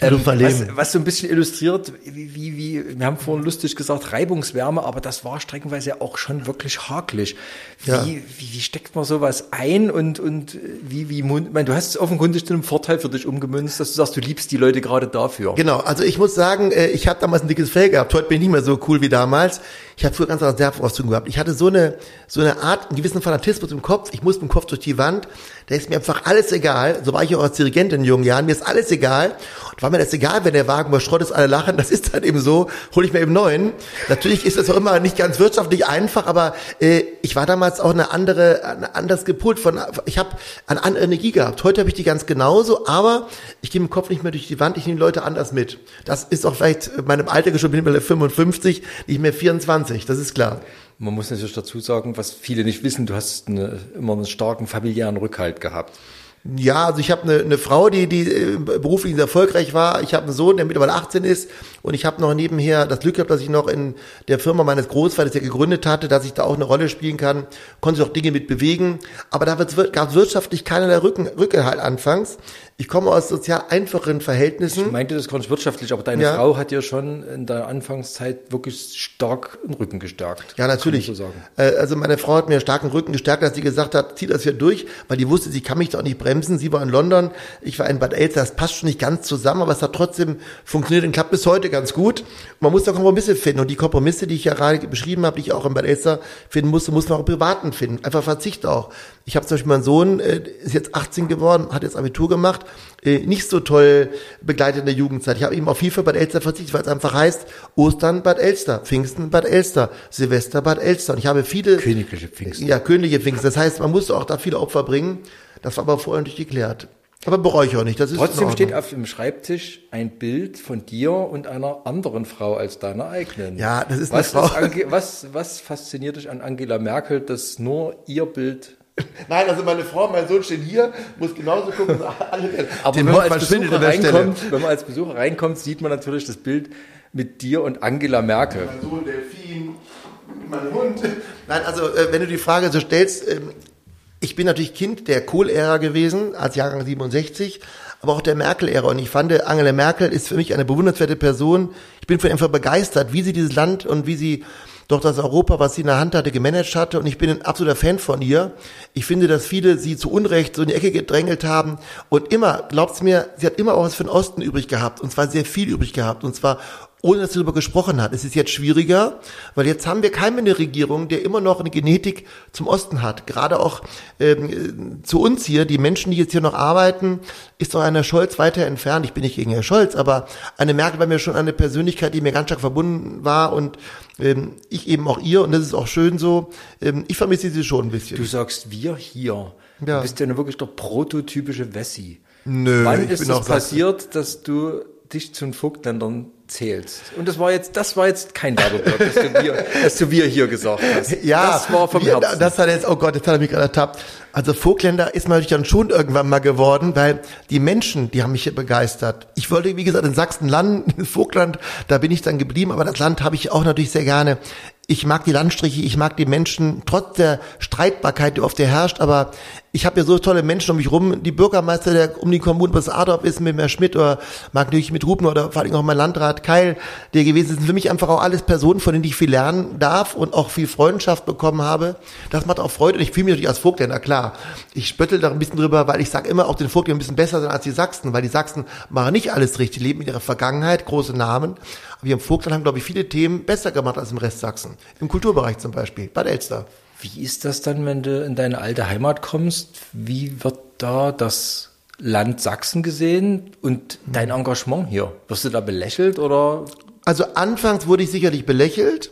Ähm, was, was so ein bisschen illustriert, wie, wie, wie, wir haben vorhin lustig gesagt, Reibungswärme, aber das war streckenweise ja auch schon wirklich hakelig. Wie, Ja. wie, wie steckt man sowas ein und, und wie, wie, mun- ich meine, du hast es offenkundig zu einem Vorteil für dich umgemünzt, dass du sagst, du liebst die Leute gerade dafür. Genau, also ich muss sagen, äh, ich habe damals ein dickes Fell gehabt. Heute bin ich nicht mehr so cool wie damals. Ich habe früher ganz andere Reserveausdrücke gehabt. Ich hatte so eine so eine Art, einen gewissen Fanatismus im Kopf. Ich muss mit dem Kopf durch die Wand. Da ist mir einfach alles egal. So war ich auch als Dirigent in jungen Jahren. Mir ist alles egal. Und war mir das egal, wenn der Wagen über Schrott ist, alle lachen. Das ist halt eben so. Hole ich mir eben neuen. Natürlich ist das auch immer nicht ganz wirtschaftlich einfach, aber äh, ich war damals auch eine andere, eine anders gepult von. Ich habe eine andere Energie gehabt. Heute habe ich die ganz genauso, aber ich gehe mit dem Kopf nicht mehr durch die Wand. Ich nehme Leute anders mit. Das ist auch vielleicht meinem Alter geschuldet. Ich bin mittlerweile 55, nicht mehr 24. Das ist klar. Man muss natürlich dazu sagen, was viele nicht wissen, du hast eine, immer einen starken familiären Rückhalt gehabt. Ja, also ich habe eine, eine Frau, die, die äh, beruflich sehr erfolgreich war. Ich habe einen Sohn, der mittlerweile 18 ist. Und ich habe noch nebenher das Glück gehabt, dass ich noch in der Firma meines Großvaters, der gegründet hatte, dass ich da auch eine Rolle spielen kann. Konnte auch Dinge mit bewegen. Aber da gab es wirtschaftlich keinerlei Rücken, Rückhalt anfangs. Ich komme aus sozial einfachen Verhältnissen. Ich meinte das nicht wirtschaftlich, aber deine Ja. Frau hat dir schon in der Anfangszeit wirklich stark den Rücken gestärkt. Ja, natürlich. So. Äh, Also meine Frau hat mir starken Rücken gestärkt, dass sie gesagt hat, zieh das hier durch, weil die wusste, sie kann mich doch nicht bremsen. Sie war in London, ich war in Bad Elster, das passt schon nicht ganz zusammen, aber es hat trotzdem funktioniert und klappt bis heute ganz gut. Man muss da Kompromisse finden und die Kompromisse, die ich ja gerade beschrieben habe, die ich auch in Bad Elster finden musste, muss man auch im Privaten finden. Einfach Verzicht auch. Ich habe zum Beispiel meinen Sohn, äh, ist jetzt 18 geworden, hat jetzt Abitur gemacht, äh, nicht so toll begleitet in der Jugendzeit. Ich habe ihm auf für Bad Elster verzichtet, weil es einfach heißt, Ostern Bad Elster, Pfingsten Bad Elster, Silvester Bad Elster. Und ich habe viele Königliche Pfingsten. ja, königliche Pfingsten. Das heißt, man musste auch da viele Opfer bringen. Das war aber vorher natürlich geklärt. Aber bereue ich auch nicht. Das ist Trotzdem steht auf dem Schreibtisch ein Bild von dir und einer anderen Frau als deiner eigenen. Ja, das ist eine was, Frau. Ange was, was fasziniert dich an Angela Merkel, dass nur ihr Bild Nein, also meine Frau mein Sohn stehen hier, muss genauso gucken. Alle, Aber wenn man, als Besucher reinkommt, wenn man als Besucher reinkommt, sieht man natürlich das Bild mit dir und Angela Merkel. Mein Sohn, Delfin, mein Hund. Nein, also äh, wenn du die Frage so stellst, ähm, ich bin natürlich Kind der Kohl-Ära gewesen, als Jahrgang 67, aber auch der Merkel-Ära. Und ich fand, Angela Merkel ist für mich eine bewundernswerte Person. Ich bin von einfach begeistert, wie sie dieses Land und wie sie doch das Europa, was sie in der Hand hatte, gemanagt hatte. Und ich bin ein absoluter Fan von ihr. Ich finde, dass viele sie zu Unrecht so in die Ecke gedrängelt haben. Und immer, glaubt's mir, sie hat immer auch was für den Osten übrig gehabt. Und zwar sehr viel übrig gehabt. Und zwar ohne dass sie darüber gesprochen hat. Es ist jetzt schwieriger, weil jetzt haben wir keinen mehr eine Regierung, der immer noch eine Genetik zum Osten hat. Gerade auch ähm, zu uns hier, die Menschen, die jetzt hier noch arbeiten, ist doch eine Scholz weiter entfernt. Ich bin nicht gegen Herrn Scholz, aber eine Merkel war mir schon eine Persönlichkeit, die mir ganz stark verbunden war und ähm, ich eben auch ihr und das ist auch schön so. Ähm, ich vermisse sie schon ein bisschen. Du sagst wir hier. Ja. Du bist ja nur wirklich der prototypische Wessi. Nö, Wann ist es Sachse. passiert, dass du dich zu den Vogtländern zählst? Und das war jetzt, das war jetzt kein Werbeblock, dass du wir, dass du wir hier gesagt hast. Ja, das war vom Herzen. Das hat jetzt, oh Gott, jetzt hat er mich gerade ertappt. Also Vogtländer ist man natürlich dann schon irgendwann mal geworden, weil die Menschen, die haben mich hier begeistert. Ich wollte, wie gesagt, in Sachsen landen, in Vogtland, da bin ich dann geblieben, aber das Land habe ich auch natürlich sehr gerne. Ich mag die Landstriche, ich mag die Menschen, trotz der Streitbarkeit, die oft hier herrscht, aber ich habe hier so tolle Menschen um mich rum. Die Bürgermeister, der um die Kommune bis Adorf ist, mit Herr Schmidt oder mag natürlich mit Ruben oder vor allem auch mein Landrat Keil, der gewesen ist, sind für mich einfach auch alles Personen, von denen ich viel lernen darf und auch viel Freundschaft bekommen habe. Das macht auch Freude und ich fühle mich natürlich als Vogtländer, klar. Ich spöttel da ein bisschen drüber, weil ich sage immer, auch den Vogtländern ein bisschen besser sind als die Sachsen, weil die Sachsen machen nicht alles richtig, leben in ihrer Vergangenheit, große Namen. Wir im Vogtland haben, glaube ich, viele Themen besser gemacht als im Rest Sachsen. Im Kulturbereich zum Beispiel, Bad Elster. Wie ist das dann, wenn du in deine alte Heimat kommst? Wie wird da das Land Sachsen gesehen und dein Engagement hier? Wirst du da belächelt oder? Also anfangs wurde ich sicherlich belächelt.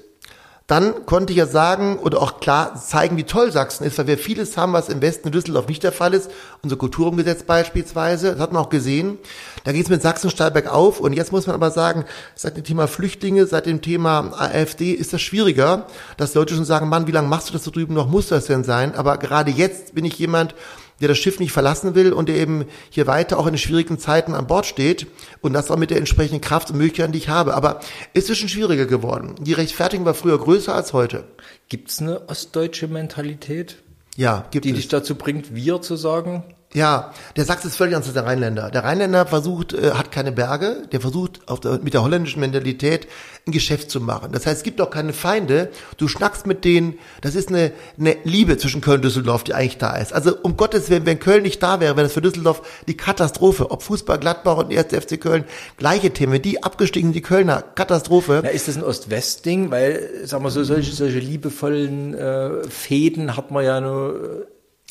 Dann konnte ich ja sagen oder auch klar zeigen, wie toll Sachsen ist, weil wir vieles haben, was im Westen in Düsseldorf nicht der Fall ist. Unser Kulturumgesetz beispielsweise, das hat man auch gesehen. Da geht es mit Sachsen steil bergauf. Und jetzt muss man aber sagen, seit dem Thema Flüchtlinge, seit dem Thema AfD ist das schwieriger, dass Leute schon sagen, Mann, wie lange machst du das da drüben noch? Muss das denn sein? Aber gerade jetzt bin ich jemand, der das Schiff nicht verlassen will und der eben hier weiter auch in schwierigen Zeiten an Bord steht und das auch mit der entsprechenden Kraft und Möglichkeiten, die ich habe. Aber es ist schon schwieriger geworden. Die Rechtfertigung war früher größer als heute. Gibt es eine ostdeutsche Mentalität, Ja, gibt die es. dich dazu bringt, wir zu sagen? Ja, der Sachse ist völlig anders als der Rheinländer. Der Rheinländer versucht, äh, hat keine Berge, der versucht auf der, mit der holländischen Mentalität ein Geschäft zu machen. Das heißt, es gibt auch keine Feinde. Du schnackst mit denen, das ist eine, eine Liebe zwischen Köln und Düsseldorf, die eigentlich da ist. Also um Gottes Willen, wenn Köln nicht da wäre, wäre das für Düsseldorf die Katastrophe. Ob Fußball, Gladbach und 1. FC Köln, gleiche Themen. Die abgestiegen die Kölner, Katastrophe. Na, ist das ein Ost-West-Ding? Weil, sagen wir so, solche, solche liebevollen äh, Fäden hat man ja nur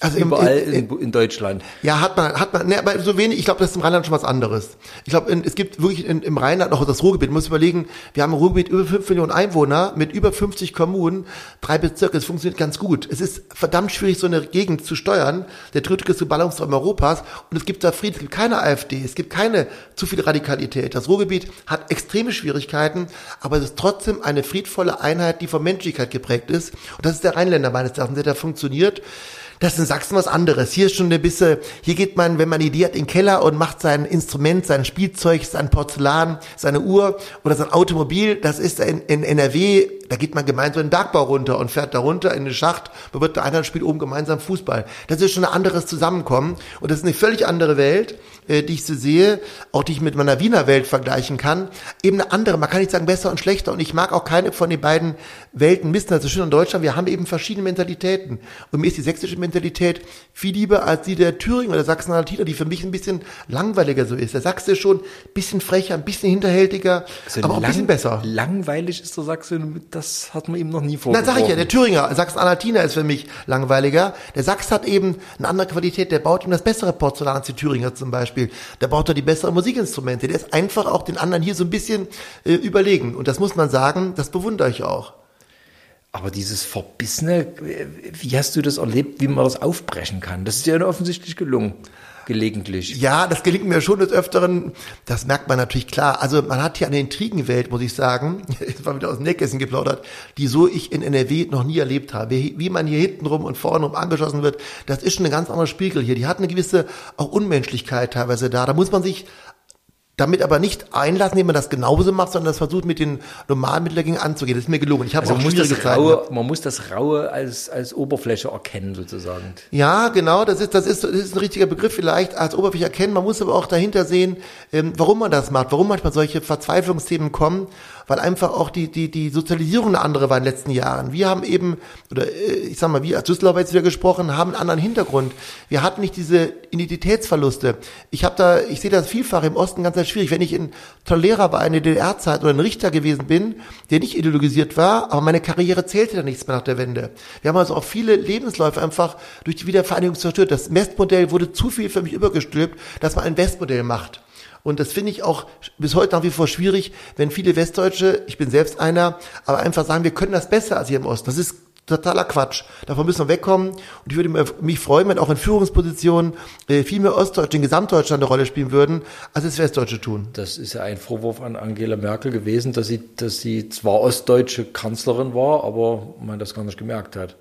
Also überall im- in, in Deutschland. Ja, hat man, hat man, ne, aber so wenig, ich glaube, das ist im Rheinland schon was anderes. Ich glaube, in- es gibt wirklich in, im Rheinland noch das Ruhrgebiet, muss überlegen, wir haben im Ruhrgebiet über 5 Millionen Einwohner mit über 50 Kommunen, drei Bezirke, es funktioniert ganz gut. Es ist verdammt schwierig, so eine Gegend zu steuern, der drittgrößte Ballungsraum Europas und es gibt da Frieden, es gibt keine AfD, es gibt keine zu viel Radikalität. Das Ruhrgebiet hat extreme Schwierigkeiten, aber es ist trotzdem eine friedvolle Einheit, die von Menschlichkeit geprägt ist und das ist der Rheinländer meines Erachtens, der da funktioniert. Das ist in Sachsen was anderes. Hier ist schon ein bisschen, hier geht man, wenn man eine Idee hat, in den Keller und macht sein Instrument, sein Spielzeug, sein Porzellan, seine Uhr oder sein Automobil. Das ist in, in NRW, da geht man gemeinsam in den Bergbau runter und fährt da runter in den Schacht. Man wird der eine spielt oben gemeinsam Fußball. Das ist schon ein anderes Zusammenkommen. Und das ist eine völlig andere Welt, äh, die ich so sehe, auch die ich mit meiner Wiener Welt vergleichen kann. Eben eine andere. Man kann nicht sagen besser und schlechter. Und ich mag auch keine von den beiden Welten missen. Also schön in Deutschland, wir haben eben verschiedene Mentalitäten. Und mir ist die sächsische Mentalität viel lieber als die der Thüringer oder Sachsen-Anhaltiner, die für mich ein bisschen langweiliger so ist. Der Sachse ist schon ein bisschen frecher, ein bisschen hinterhältiger, Also aber auch ein bisschen besser. Langweilig ist der Sachse, das hat man ihm noch nie Na, vorgeworfen. sag ich ja, der Thüringer, Sachsen-Anhaltiner ist für mich langweiliger. Der Sachs hat eben eine andere Qualität, der baut ihm das bessere Porzellan als die Thüringer zum Beispiel. Baut da die besseren Musikinstrumente. Der ist einfach auch den anderen hier so ein bisschen äh, überlegen. Und das muss man sagen, das bewundere ich auch. Aber dieses Verbissene, äh, wie hast du das erlebt, wie man das aufbrechen kann? Das ist ja offensichtlich gelungen, gelegentlich. Ja, das gelingt mir schon des Öfteren. Das merkt man natürlich klar. Also man hat hier eine Intrigenwelt, muss ich sagen, jetzt war wieder aus dem Nähkästchen geplaudert, die so ich in NRW noch nie erlebt habe. Wie, man hier hinten rum und vorne rum angeschossen wird, das ist schon ein ganz anderer Spiegel hier. Die hat eine gewisse auch Unmenschlichkeit teilweise da. Da muss man sich damit aber nicht einlassen, indem man das genauso macht, sondern das versucht mit den normalen dagegen anzugehen. Das ist mir gelungen. Ich habe Also auch man muss, das Zeiten. Raue, man muss das Raue als, als Oberfläche erkennen, sozusagen. Ja, genau, das ist, das ist, das ist ein richtiger Begriff vielleicht als Oberfläche erkennen. Man muss aber auch dahinter sehen, ähm, warum man das macht, warum manchmal solche Verzweiflungsthemen kommen, weil einfach auch die, die, die Sozialisierung eine andere war in den letzten Jahren. Wir haben eben, oder äh, ich sag mal, wir als Düsseldorfer jetzt wieder gesprochen, haben einen anderen Hintergrund. Wir hatten nicht diese Identitätsverluste. Ich habe da, ich sehe das vielfach im Osten ganz, ganz schwierig. Wenn ich in Tollera war in der DDR-Zeit oder ein Richter gewesen bin, der nicht ideologisiert war, aber meine Karriere zählte dann nichts mehr nach der Wende. Wir haben also auch viele Lebensläufe einfach durch die Wiedervereinigung zerstört. Das Westmodell wurde zu viel für mich übergestülpt, dass man ein Westmodell macht. Und das finde ich auch bis heute nach wie vor schwierig, wenn viele Westdeutsche, ich bin selbst einer, aber einfach sagen, wir können das besser als hier im Osten. Das ist totaler Quatsch. Davon müssen wir wegkommen. Und ich würde mich freuen, wenn auch in Führungspositionen äh, viel mehr Ostdeutsche in Gesamtdeutschland eine Rolle spielen würden, als es Westdeutsche tun. Das ist ja ein Vorwurf an Angela Merkel gewesen, dass sie, dass sie zwar ostdeutsche Kanzlerin war, aber man das gar nicht gemerkt hat.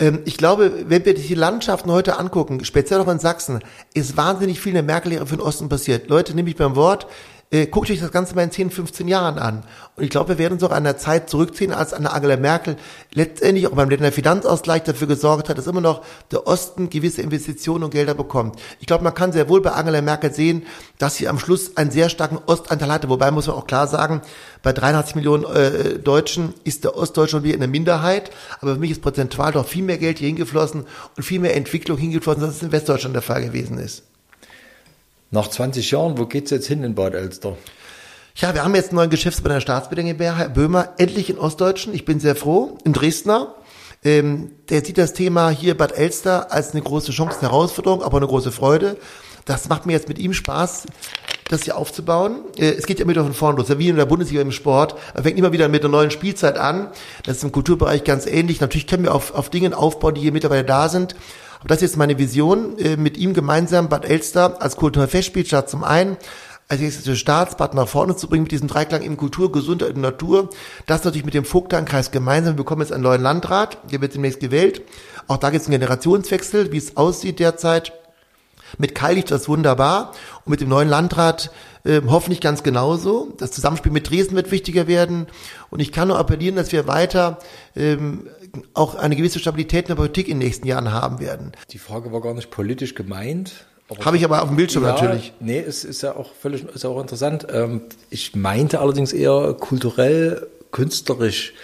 Ähm, ich glaube, wenn wir die Landschaften heute angucken, speziell auch in Sachsen, ist wahnsinnig viel in der Merkel-Lehre für den Osten passiert. Leute, nehme ich beim Wort, äh, guckt euch das Ganze mal in 10, 15 Jahren an. Und ich glaube, wir werden uns auch an der Zeit zurückziehen, als eine Angela Merkel letztendlich auch beim Länder Finanzausgleich dafür gesorgt hat, dass immer noch der Osten gewisse Investitionen und Gelder bekommt. Ich glaube, man kann sehr wohl bei Angela Merkel sehen, dass sie am Schluss einen sehr starken Ostanteil hatte. Wobei muss man auch klar sagen, bei 83 Millionen äh, Deutschen ist der Ostdeutsche schon wieder in der Minderheit. Aber für mich ist prozentual doch viel mehr Geld hier hingeflossen und viel mehr Entwicklung hingeflossen, als es in Westdeutschland der Fall gewesen ist. Nach 20 Jahren, wo geht's jetzt hin in Bad Elster? Ja, wir haben jetzt einen neuen Geschäftsführer der Staatsbedingungen, Herr Böhmer, endlich in Ostdeutschen. Ich bin sehr froh, in Dresdner. Ähm, der sieht das Thema hier Bad Elster als eine große Chance, eine Herausforderung, aber eine große Freude. Das macht mir jetzt mit ihm Spaß. das hier aufzubauen. Äh, es geht ja immer von vorne los, wie in der Bundesliga im Sport. Man fängt immer wieder mit einer neuen Spielzeit an. Das ist im Kulturbereich ganz ähnlich. Natürlich können wir auf, auf Dingen aufbauen, die hier mittlerweile da sind. Aber das ist jetzt meine Vision, äh, mit ihm gemeinsam Bad Elster als kulturelle Festspielstadt zum einen, als nächstes Staatsbad nach vorne zu bringen mit diesem Dreiklang in Kultur, Gesundheit und Natur. Das natürlich mit dem Vogtlandkreis gemeinsam. Wir bekommen jetzt einen neuen Landrat, der wird demnächst gewählt. Auch da gibt es einen Generationswechsel, wie es aussieht derzeit. Mit Kai liegt das wunderbar und mit dem neuen Landrat äh, hoffentlich ganz genauso. Das Zusammenspiel mit Dresden wird wichtiger werden und ich kann nur appellieren, dass wir weiter ähm, auch eine gewisse Stabilität in der Politik in den nächsten Jahren haben werden. Die Frage war gar nicht politisch gemeint. Habe ich aber auf dem Bildschirm ja, natürlich. Nee, es ist ja auch völlig ist auch interessant. Ähm, ich meinte allerdings eher kulturell, künstlerisch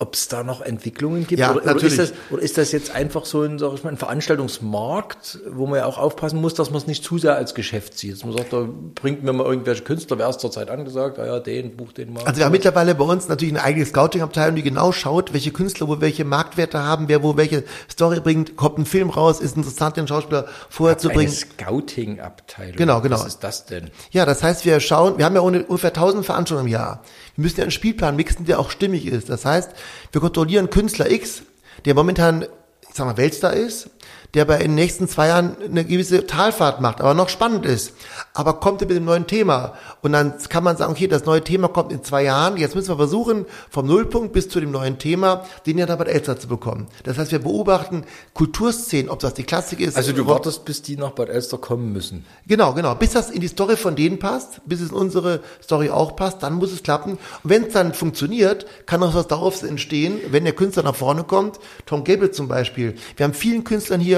ob es da noch Entwicklungen gibt? Ja, oder, natürlich. Oder ist, das, oder ist das jetzt einfach so ein, sag ich mal, ein Veranstaltungsmarkt, wo man ja auch aufpassen muss, dass man es nicht zu sehr als Geschäft sieht? Dass man sagt, da bringt mir mal irgendwelche Künstler, wer ist zurzeit angesagt, ah ja, den, buch den mal. Also wir haben mittlerweile bei uns natürlich eine eigene Scouting-Abteilung, die genau schaut, welche Künstler wo welche Marktwerte haben, wer wo welche Story bringt, kommt ein Film raus, ist interessant, den Schauspieler vorher zu bringen. Eine Scouting-Abteilung. Genau, genau. Was ist das denn? Ja, das heißt, wir schauen, wir haben ja ungefähr 1000 Veranstaltungen im Jahr. Wir müssen ja einen Spielplan mixen, der auch stimmig ist. Das heißt, wir kontrollieren Künstler X, der momentan, ich sag mal, Weltstar ist, der bei den nächsten zwei Jahren eine gewisse Talfahrt macht, aber noch spannend ist. Aber kommt er mit dem neuen Thema. Und dann kann man sagen, okay, das neue Thema kommt in zwei Jahren. Jetzt müssen wir versuchen, vom Nullpunkt bis zu dem neuen Thema, den ja da bei Elster zu bekommen. Das heißt, wir beobachten Kulturszenen, ob das die Klassik ist. Also du wartest, bis die nach Bad Elster kommen müssen. Genau, genau. Bis das in die Story von denen passt, bis es in unsere Story auch passt, dann muss es klappen. Und wenn es dann funktioniert, kann auch was daraus entstehen, wenn der Künstler nach vorne kommt. Tom Gable zum Beispiel. Wir haben vielen Künstlern hier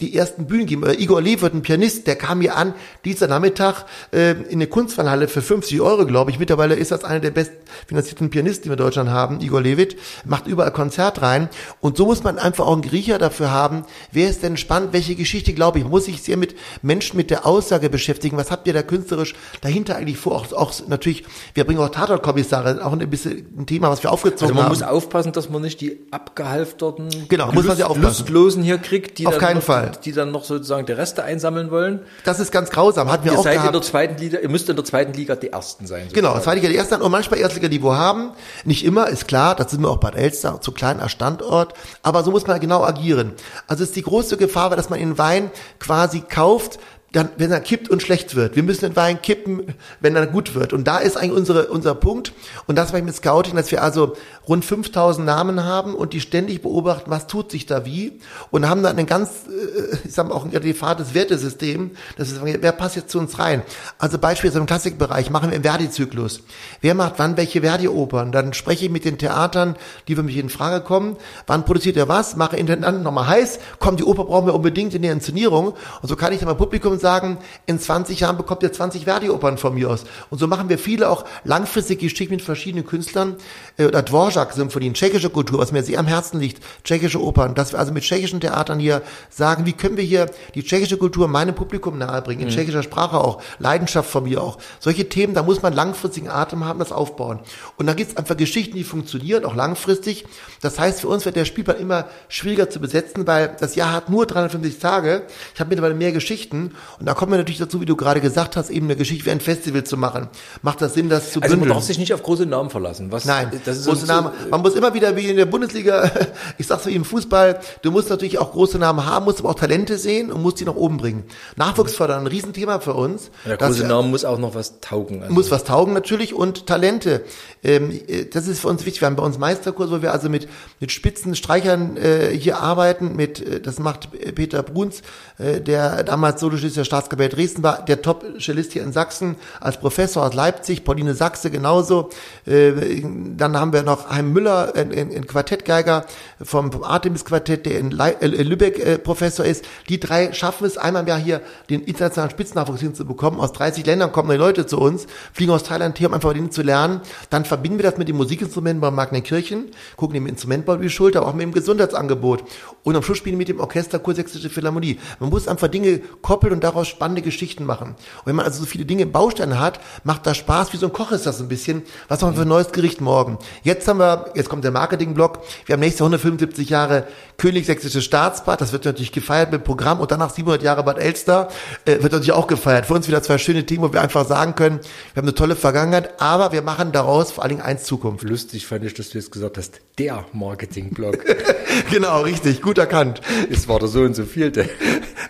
die ersten Bühnen geben. Oder Igor Levert, ein Pianist, der kam hier an, dieser Nachmittag äh, in eine Kunstfallhalle für 50 Euro, glaube ich. Mittlerweile ist das einer der bestfinanzierten Pianisten, die wir in Deutschland haben. Igor Levit macht überall Konzert rein. Und so muss man einfach auch einen Griecher dafür haben. Wer ist denn spannend? Welche Geschichte, glaube ich, muss sich sehr mit Menschen mit der Aussage beschäftigen. Was habt ihr da künstlerisch dahinter eigentlich vor? Auch, auch natürlich, wir bringen auch Tatortkommissare, auch ein bisschen ein Thema, was wir aufgezogen haben. Also man haben. muss aufpassen, dass man nicht die abgehalfterten, Genau, muss man ja aufpassen. Lustlosen hier kriegt, die Auf keinen noch, Fall. die dann noch sozusagen die Reste einsammeln wollen. Das ist ganz grausam, hatten wir Ihr auch seid in der gehabt. zweiten Liga, ihr müsst in der zweiten Liga die Ersten sein. Genau, sozusagen. Zweitliga die ersten und manchmal Erstliga-Niveau haben. Nicht immer, ist klar, das sind wir auch Bad Elster, zu klein als Standort. Aber so muss man genau agieren. Also ist die große Gefahr, dass man den Wein quasi kauft, dann, wenn er kippt und schlecht wird. Wir müssen den Wein kippen, wenn er gut wird. Und da ist eigentlich unsere, unser Punkt. Und das war ich mit Scouting, dass wir also rund 5000 Namen haben und die ständig beobachten, was tut sich da wie. Und haben dann ein ganz, äh, ich sag mal, auch ein adäquates Wertesystem. Das ist, wer passt jetzt zu uns rein? Also beispielsweise im Klassikbereich machen wir einen Verdi-Zyklus. Wer macht wann welche Verdi-Opern? Dann spreche ich mit den Theatern, die für mich in Frage kommen. Wann produziert er was? Mache Intendant nochmal heiß. Komm, die Oper brauchen wir unbedingt in der Inszenierung. Und so kann ich dann beim Publikum sagen, in 20 Jahren bekommt ihr 20 Verdi-Opern von mir aus. Und so machen wir viele auch langfristige Geschichten mit verschiedenen Künstlern. Äh, Oder Dvorak-Symphonien, tschechische Kultur, was mir sehr am Herzen liegt, tschechische Opern, dass wir also mit tschechischen Theatern hier sagen, wie können wir hier die tschechische Kultur meinem Publikum nahebringen, in tschechischer Sprache auch, Leidenschaft von mir auch. Solche Themen, da muss man langfristigen Atem haben, das aufbauen. Und dann gibt es einfach Geschichten, die funktionieren, auch langfristig. Das heißt, für uns wird der Spielplan immer schwieriger zu besetzen, weil das Jahr hat nur 350 Tage. Ich habe mittlerweile mehr Geschichten und da kommen wir natürlich dazu, wie du gerade gesagt hast, eben eine Geschichte wie ein Festival zu machen. Macht das Sinn, das zu Also man bündeln? darf sich nicht auf große Namen verlassen. Was, Nein, das ist große Namen. Man muss immer wieder wie in der Bundesliga, ich sag's wie im Fußball, du musst natürlich auch große Namen haben, musst aber auch Talente sehen und musst die nach oben bringen. Nachwuchs fördern, ein Riesenthema für uns. Der dass große wir- Name muss auch noch was taugen. Also muss was taugen natürlich und Talente. Ähm, äh, das ist für uns wichtig. Wir haben bei uns Meisterkurs, wo wir also mit, mit Spitzenstreichern äh, hier arbeiten. Mit, äh, das macht Peter Bruns, der damals Solocellist der Staatskapelle Dresden war, der Top-Cellist hier in Sachsen als Professor aus Leipzig, Pauline Sachse genauso. Äh, dann haben wir noch Heim Müller, ein, Quartettgeiger vom, Artemis-Quartett, der in, äh, Lübeck äh, Professor ist. Die drei schaffen es einmal im Jahr hier den internationalen Spitznachwuchs hinzubekommen. Aus 30 Ländern kommen die Leute zu uns, fliegen aus Thailand hier, um einfach denen zu lernen. Dann verbinden wir das mit den Musikinstrumenten bei Magnenkirchen, gucken dem Instrumentbau über die Schulter, auch mit dem Gesundheitsangebot. Und am Schluss spielen wir mit dem Orchester Kursächsische Philharmonie. Man muss einfach Dinge koppeln und daraus spannende Geschichten machen. Und wenn man also so viele Dinge im Baustein hat, macht das Spaß, wie so ein Koch ist das ein bisschen. Was machen wir für ein neues Gericht morgen? Jetzt haben wir, jetzt kommt der Marketingblock, wir haben nächstes Jahr 175 Jahre Königssächsisches Staatsbad, das wird natürlich gefeiert mit Programm und danach 700 Jahre Bad Elster, äh, wird natürlich auch gefeiert. Für uns wieder zwei schöne Themen, wo wir einfach sagen können, wir haben eine tolle Vergangenheit, aber wir machen daraus vor allen Dingen eins Zukunft. Lustig fand ich, dass du jetzt gesagt hast, der Marketingblock. genau, richtig, gut erkannt. Es war der so und so vielte.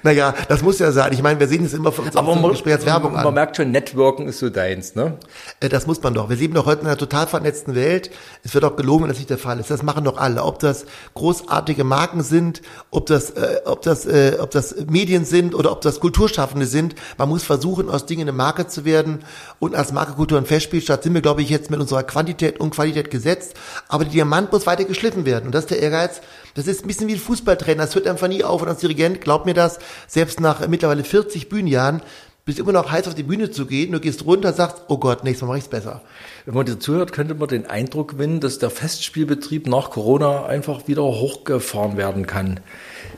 Naja, das muss ja sein. Ich meine, wir sehen es immer von uns Aber man, Gespräch als Werbung man an. merkt schon, Networken ist so deins, ne? Äh, Das muss man doch. Wir leben doch heute in einer total vernetzten Welt. Es wird auch gelogen, wenn das nicht der Fall ist. Das machen doch alle. Ob das großartige Marken sind, ob das, äh, ob das, äh, ob das Medien sind oder ob das Kulturschaffende sind. Man muss versuchen, aus Dingen eine Marke zu werden. Und als Marke Kultur und Festspielstadt sind wir, glaube ich, jetzt mit unserer Quantität und Qualität gesetzt. Aber der Diamant muss weiter geschliffen werden. Und das ist der Ehrgeiz. Das ist ein bisschen wie ein Fußballtrainer. Das hört einfach nie auf. Und als Dirigent, glaub mir das, selbst nach mittlerweile 40 Bühnenjahren, bist immer noch heiß auf die Bühne zu gehen. Du gehst runter, sagst, oh Gott, nächstes Mal mache ich's besser. Wenn man dir zuhört, könnte man den Eindruck gewinnen, dass der Festspielbetrieb nach Corona einfach wieder hochgefahren werden kann.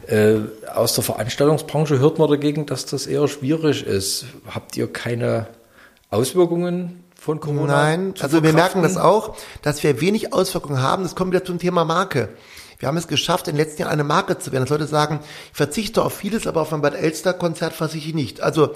Äh, aus der Veranstaltungsbranche hört man dagegen, dass das eher schwierig ist. Habt ihr keine Auswirkungen von Corona? Nein, also wir merken das auch, dass wir wenig Auswirkungen haben. Das kommt wieder zum Thema Marke. Wir haben es geschafft, in den letzten Jahren eine Marke zu werden. Dass Leute sagen, ich verzichte auf vieles, aber auf ein Bad Elster-Konzert verzichte ich nicht. Also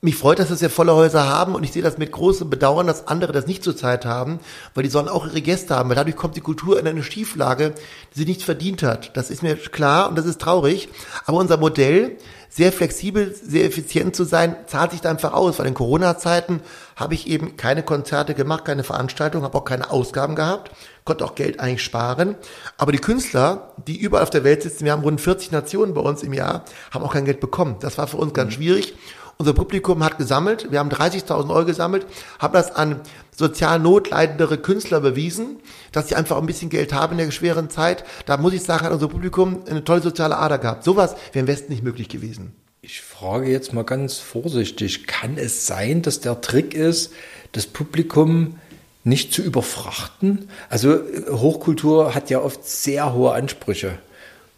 mich freut, dass wir volle Häuser haben und ich sehe das mit großem Bedauern, dass andere das nicht zur Zeit haben, weil die sollen auch ihre Gäste haben, weil dadurch kommt die Kultur in eine Schieflage, die sie nicht verdient hat. Das ist mir klar und das ist traurig. Aber unser Modell, sehr flexibel, sehr effizient zu sein, zahlt sich da einfach aus, weil in Corona-Zeiten habe ich eben keine Konzerte gemacht, keine Veranstaltungen, habe auch keine Ausgaben gehabt, konnte auch Geld eigentlich sparen. Aber die Künstler, die überall auf der Welt sitzen, wir haben rund 40 Nationen bei uns im Jahr, haben auch kein Geld bekommen. Das war für uns ganz schwierig. Unser Publikum hat gesammelt, wir haben 30.000 Euro gesammelt, haben das an sozial notleidendere Künstler bewiesen, dass sie einfach ein bisschen Geld haben in der schweren Zeit. Da muss ich sagen, hat unser Publikum eine tolle soziale Ader gehabt. Sowas wäre im Westen nicht möglich gewesen. Ich frage jetzt mal ganz vorsichtig, kann es sein, dass der Trick ist, das Publikum nicht zu überfrachten? Also äh, Hochkultur hat ja oft sehr hohe Ansprüche.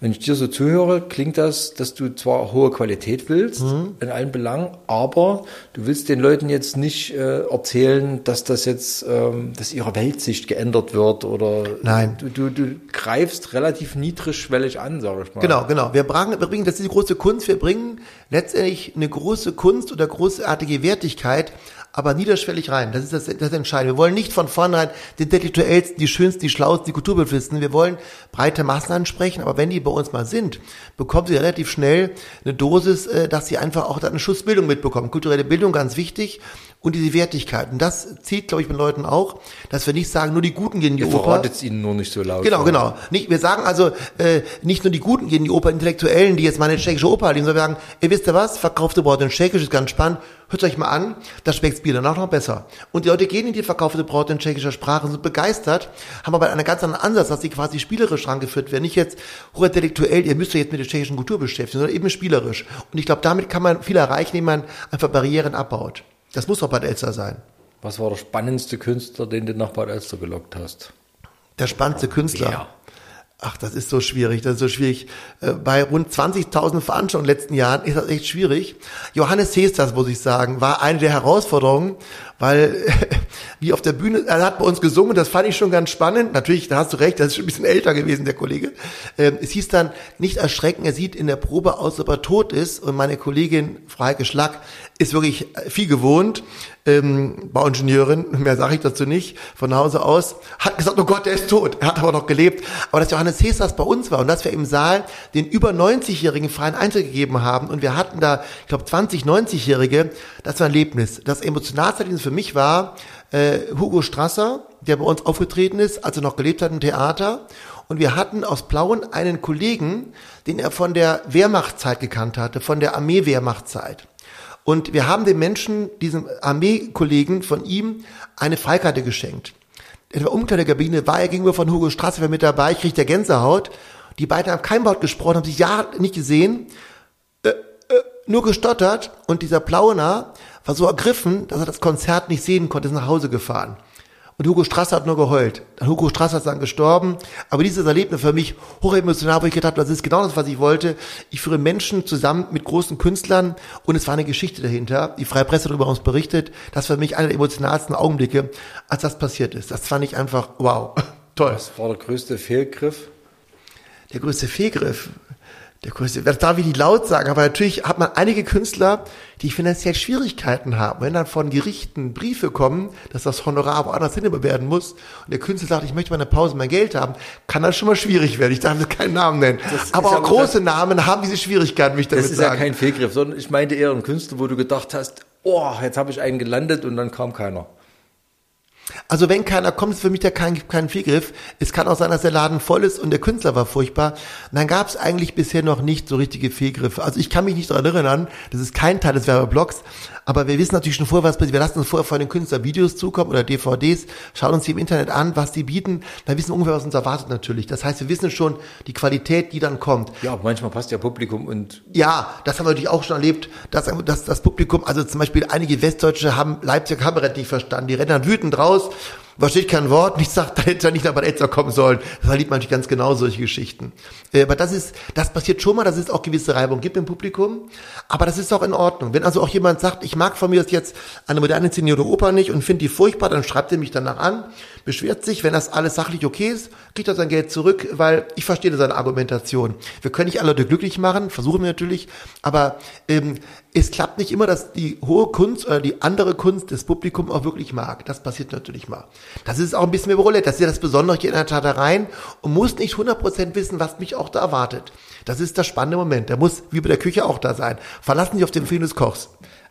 Wenn ich dir so zuhöre, klingt das, dass du zwar hohe Qualität willst in allen Belangen, aber du willst den Leuten jetzt nicht äh, erzählen, dass das jetzt, ähm, dass ihre Weltsicht geändert wird oder Nein. Du, du, du greifst relativ niedrigschwellig an, sage ich mal. Genau, genau. Wir bringen, wir bringen, das ist die große Kunst, wir bringen letztendlich eine große Kunst oder großartige Wertigkeit, aber niederschwellig rein. Das ist das, das Entscheidende. Wir wollen nicht von vornherein die intellektuellsten, die schönsten, die schlauesten, die Kulturbeflissten. Wir wollen breite Massen ansprechen, aber wenn die bei uns mal sind, bekommen sie relativ schnell eine Dosis, äh, dass sie einfach auch eine Schuss Bildung mitbekommen. Kulturelle Bildung ganz wichtig und diese Wertigkeit. Und das zieht, glaube ich, mit Leuten auch, dass wir nicht sagen, nur die Guten gehen in die Ihr Oper. verratet es ihnen nur nicht so laut. Genau, genau. Nicht, wir sagen also, äh, nicht nur die Guten gehen in die Oper, Intellektuellen, die jetzt mal eine tschechische Oper erleben, sondern wir sagen, ihr wisst ihr was, verkaufte Braut in Tschechisch ist ganz spannend, hört euch mal an, das schmeckt Bier danach noch besser. Und die Leute gehen in die verkaufte Braut in tschechischer Sprache, sind begeistert, haben aber einen ganz anderen Ansatz, dass sie quasi spielerisch rangeführt werden. Nicht jetzt hochintellektuell, ihr müsst euch jetzt mit der tschechischen Kultur beschäftigen, sondern eben spielerisch. Und ich glaube, damit kann man viel erreichen, indem man einfach Barrieren abbaut. Das muss auch Bad Elster sein. Was war der spannendste Künstler, den du nach Bad Elster gelockt hast? Der spannendste Künstler. Ja. Ach, das ist so schwierig, das ist so schwierig. Äh, Bei rund 20.000 Veranstaltungen in den letzten Jahren ist das echt schwierig. Johannes Hesters, muss ich sagen, war eine der Herausforderungen, weil wie auf der Bühne, er hat bei uns gesungen, das fand ich schon ganz spannend. Natürlich, da hast du recht, das ist schon ein bisschen älter gewesen, der Kollege. Ähm, Es hieß dann, nicht erschrecken, er sieht in der Probe aus, ob er tot ist. Und meine Kollegin, Frau Heike Schlack, ist wirklich viel gewohnt, ähm, Bauingenieurin, mehr sage ich dazu nicht, von Hause aus, hat gesagt, oh Gott, der ist tot. Er hat aber noch gelebt. Aber dass Johannes Hesters bei uns war und dass wir im Saal den über 90-jährigen freien Eintritt gegeben haben und wir hatten da, ich glaube, 20 90-Jährige, das war ein Erlebnis. Das emotionalste für mich war äh, Hugo Strasser, der bei uns aufgetreten ist, als er noch gelebt hat im Theater. Und wir hatten aus Plauen einen Kollegen, den er von der Wehrmachtzeit gekannt hatte, von der Armee-Wehrmachtzeit. Und wir haben dem Menschen, diesem Armeekollegen von ihm, eine Freikarte geschenkt. In der Umkleidekabine war er gegenüber von Hugo Strasse mit dabei, kriegt der Gänsehaut. Die beiden haben kein Wort gesprochen, haben sich Jahre nicht gesehen, äh, äh, nur gestottert. Und dieser Plauner war so ergriffen, dass er das Konzert nicht sehen konnte, ist nach Hause gefahren. Und Hugo Strasser hat nur geheult. Hugo Strasser ist dann gestorben. Aber dieses Erlebnis für mich hochemotional, wo ich gedacht habe, das ist genau das, was ich wollte. Ich führe Menschen zusammen mit großen Künstlern und es war eine Geschichte dahinter. Die Freie Presse darüber uns berichtet. Das war für mich einer der emotionalsten Augenblicke, als das passiert ist. Das fand ich einfach wow. Toll. Was war der größte Fehlgriff? Der größte Fehlgriff. Der größte, das darf ich nicht laut sagen, aber natürlich hat man einige Künstler, die finanziell Schwierigkeiten haben. Wenn dann von Gerichten Briefe kommen, dass das Honorar woanders hin werden muss und der Künstler sagt, ich möchte mal eine Pause mein Geld haben, kann das schon mal schwierig werden. Ich darf jetzt keinen Namen nennen. Aber auch große das, Namen haben diese Schwierigkeiten, mich damit sagen. Das ist ja kein Fehlgriff, sondern ich meinte eher einen Künstler, wo du gedacht hast, oh, jetzt habe ich einen gelandet und dann kam keiner. Also wenn keiner kommt, ist für mich da kein, kein Fehlgriff. Es kann auch sein, dass der Laden voll ist und der Künstler war furchtbar. Dann gab es eigentlich bisher noch nicht so richtige Fehlgriffe. Also ich kann mich nicht daran erinnern, das ist kein Teil des Werbeblogs, aber wir wissen natürlich schon vorher, was passiert. Wir lassen uns vorher von den Künstlern Videos zukommen oder DVDs, schauen uns die im Internet an, was die bieten. Dann wissen wir ungefähr, was uns erwartet natürlich. Das heißt, wir wissen schon die Qualität, die dann kommt. Ja, manchmal passt ja Publikum und... Ja, das haben wir natürlich auch schon erlebt, dass, dass das Publikum, also zum Beispiel einige Westdeutsche haben Leipzig Kabarett nicht verstanden. Die rennen dann wütend raus versteht kein Wort, nichts sagt, da hätte er nicht nach Bad Elster kommen sollen. Das erlebt man natürlich ganz genau solche Geschichten. Äh, aber das ist, das passiert schon mal, dass es auch gewisse Reibung gibt im Publikum. Aber das ist auch in Ordnung. Wenn also auch jemand sagt, ich mag von mir jetzt eine moderne inszenierte Oper nicht und finde die furchtbar, dann schreibt er mich danach an, beschwert sich, wenn das alles sachlich okay ist, kriegt er sein Geld zurück, weil ich verstehe seine Argumentation. Wir können nicht alle Leute glücklich machen, versuchen wir natürlich, aber ähm, es klappt nicht immer, dass die hohe Kunst oder die andere Kunst des Publikums auch wirklich mag. Das passiert natürlich mal. Das ist auch ein bisschen wie Roulette. Das ist ja das Besondere, gehe in der Tat rein und muss nicht 100% wissen, was mich auch da erwartet. Das ist der spannende Moment. Der muss wie bei der Küche auch da sein. Verlassen Sie auf den Film des Kochs.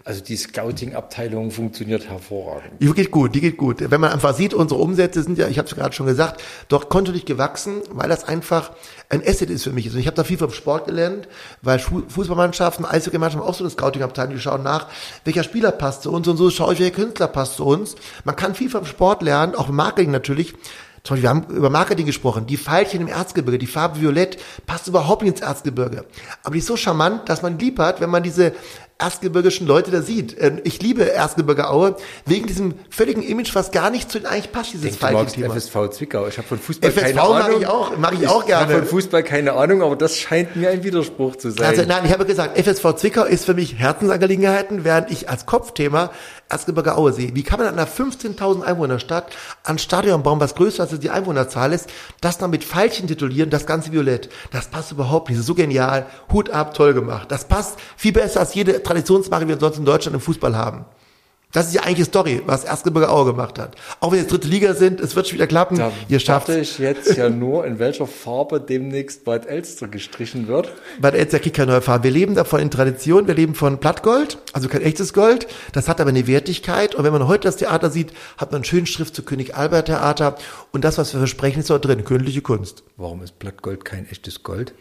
Also die Scouting-Abteilung funktioniert hervorragend. Die geht gut, die geht gut. Wenn man einfach sieht, unsere Umsätze sind ja, ich habe es gerade schon gesagt, doch kontinuierlich gewachsen, weil das einfach ein Asset ist für mich. Also ich habe da viel vom Sport gelernt, weil Fußballmannschaften, Eishockey-Mannschaften auch so eine Scouting-Abteilung, die schauen nach, welcher Spieler passt zu uns und so schaue ich, welcher Künstler passt zu uns. Man kann viel vom Sport lernen, auch im Marketing natürlich. Zum Beispiel, wir haben über Marketing gesprochen. Die Pfeilchen im Erzgebirge, die Farbe Violett, passt überhaupt nicht ins Erzgebirge. Aber die ist so charmant, dass man lieb hat, wenn man diese erzgebirgischen Leute da sieht. Ähm, ich liebe Erzgebirge Aue wegen diesem völligen Image, was gar nicht zu den eigentlich passt, dieses Thema. FSV Zwickau. Ich habe von Fußball FSV keine Ahnung. Mag ich auch, mag ich, ich auch gerne. Ich habe von Fußball keine Ahnung, aber das scheint mir ein Widerspruch zu sein. Also nein, ich habe gesagt, FSV Zwickau ist für mich Herzensangelegenheiten, während ich als Kopfthema Erzgebirge Aue sehe. Wie kann man in einer 15.000 Einwohnerstadt ein Stadion bauen, was größer als die Einwohnerzahl ist, das dann mit Pfeilchen titulieren, das ganze Violett. Das passt überhaupt nicht. So genial. Hut ab, toll gemacht. Das passt viel besser als jede Traditionsmarke, die wir sonst in Deutschland im Fußball haben. Das ist ja eigentlich die Story, was Erzgebirge Aue gemacht hat. Auch wenn jetzt dritte Liga sind, es wird schon wieder klappen. Da Ihr schafft ich jetzt ja nur, in welcher Farbe demnächst Bad Elster gestrichen wird. Bad Elster kriegt keine neue Farbe. Wir leben davon in Tradition, wir leben von Blattgold, also kein echtes Gold. Das hat aber eine Wertigkeit. Und wenn man heute das Theater sieht, hat man einen schönen Schrift zu König Albert Theater. Und das, was wir versprechen, ist dort drin, königliche Kunst. Warum ist Blattgold kein echtes Gold?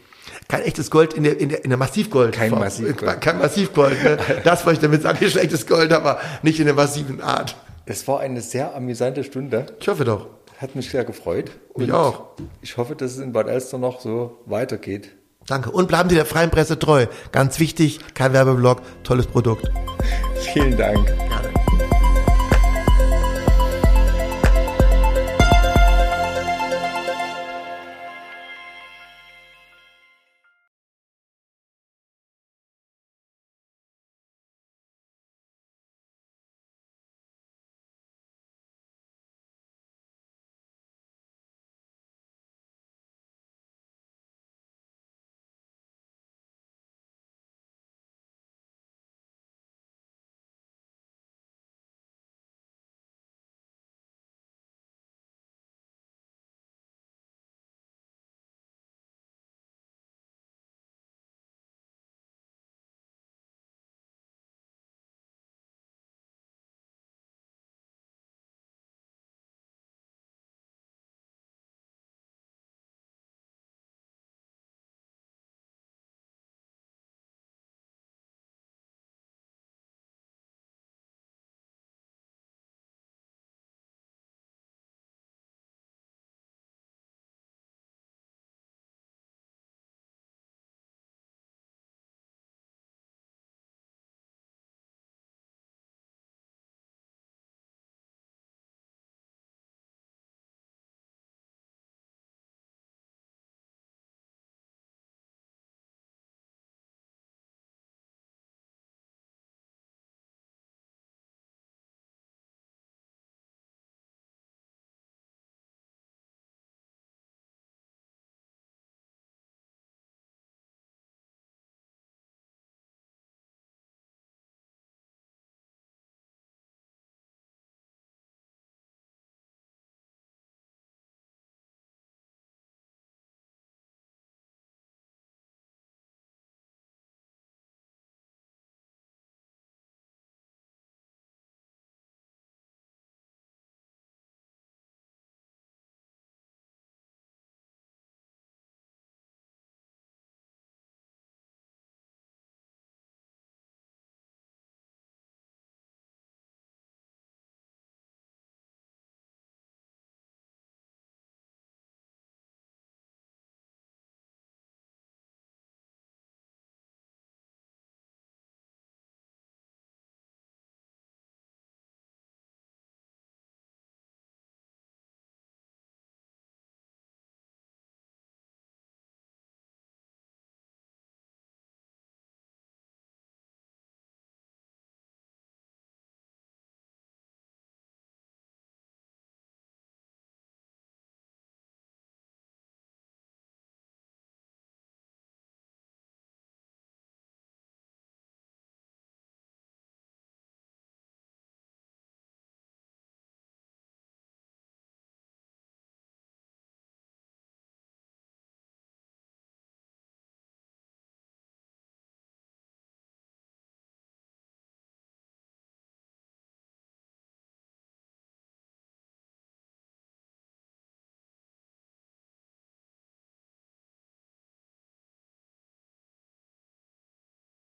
Kein echtes Gold in der, in der, in der Massivgold. Kein Massivgold. Kein Massivgold. Ne? Das wollte ich damit sagen, hier schlechtes Gold, aber nicht in der massiven Art. Es war eine sehr amüsante Stunde. Ich hoffe doch. Hat mich sehr gefreut. Ich auch. Ich hoffe, dass es in Bad Elster noch so weitergeht. Danke. Und bleiben Sie der freien Presse treu. Ganz wichtig, kein Werbeblock, tolles Produkt. Vielen Dank.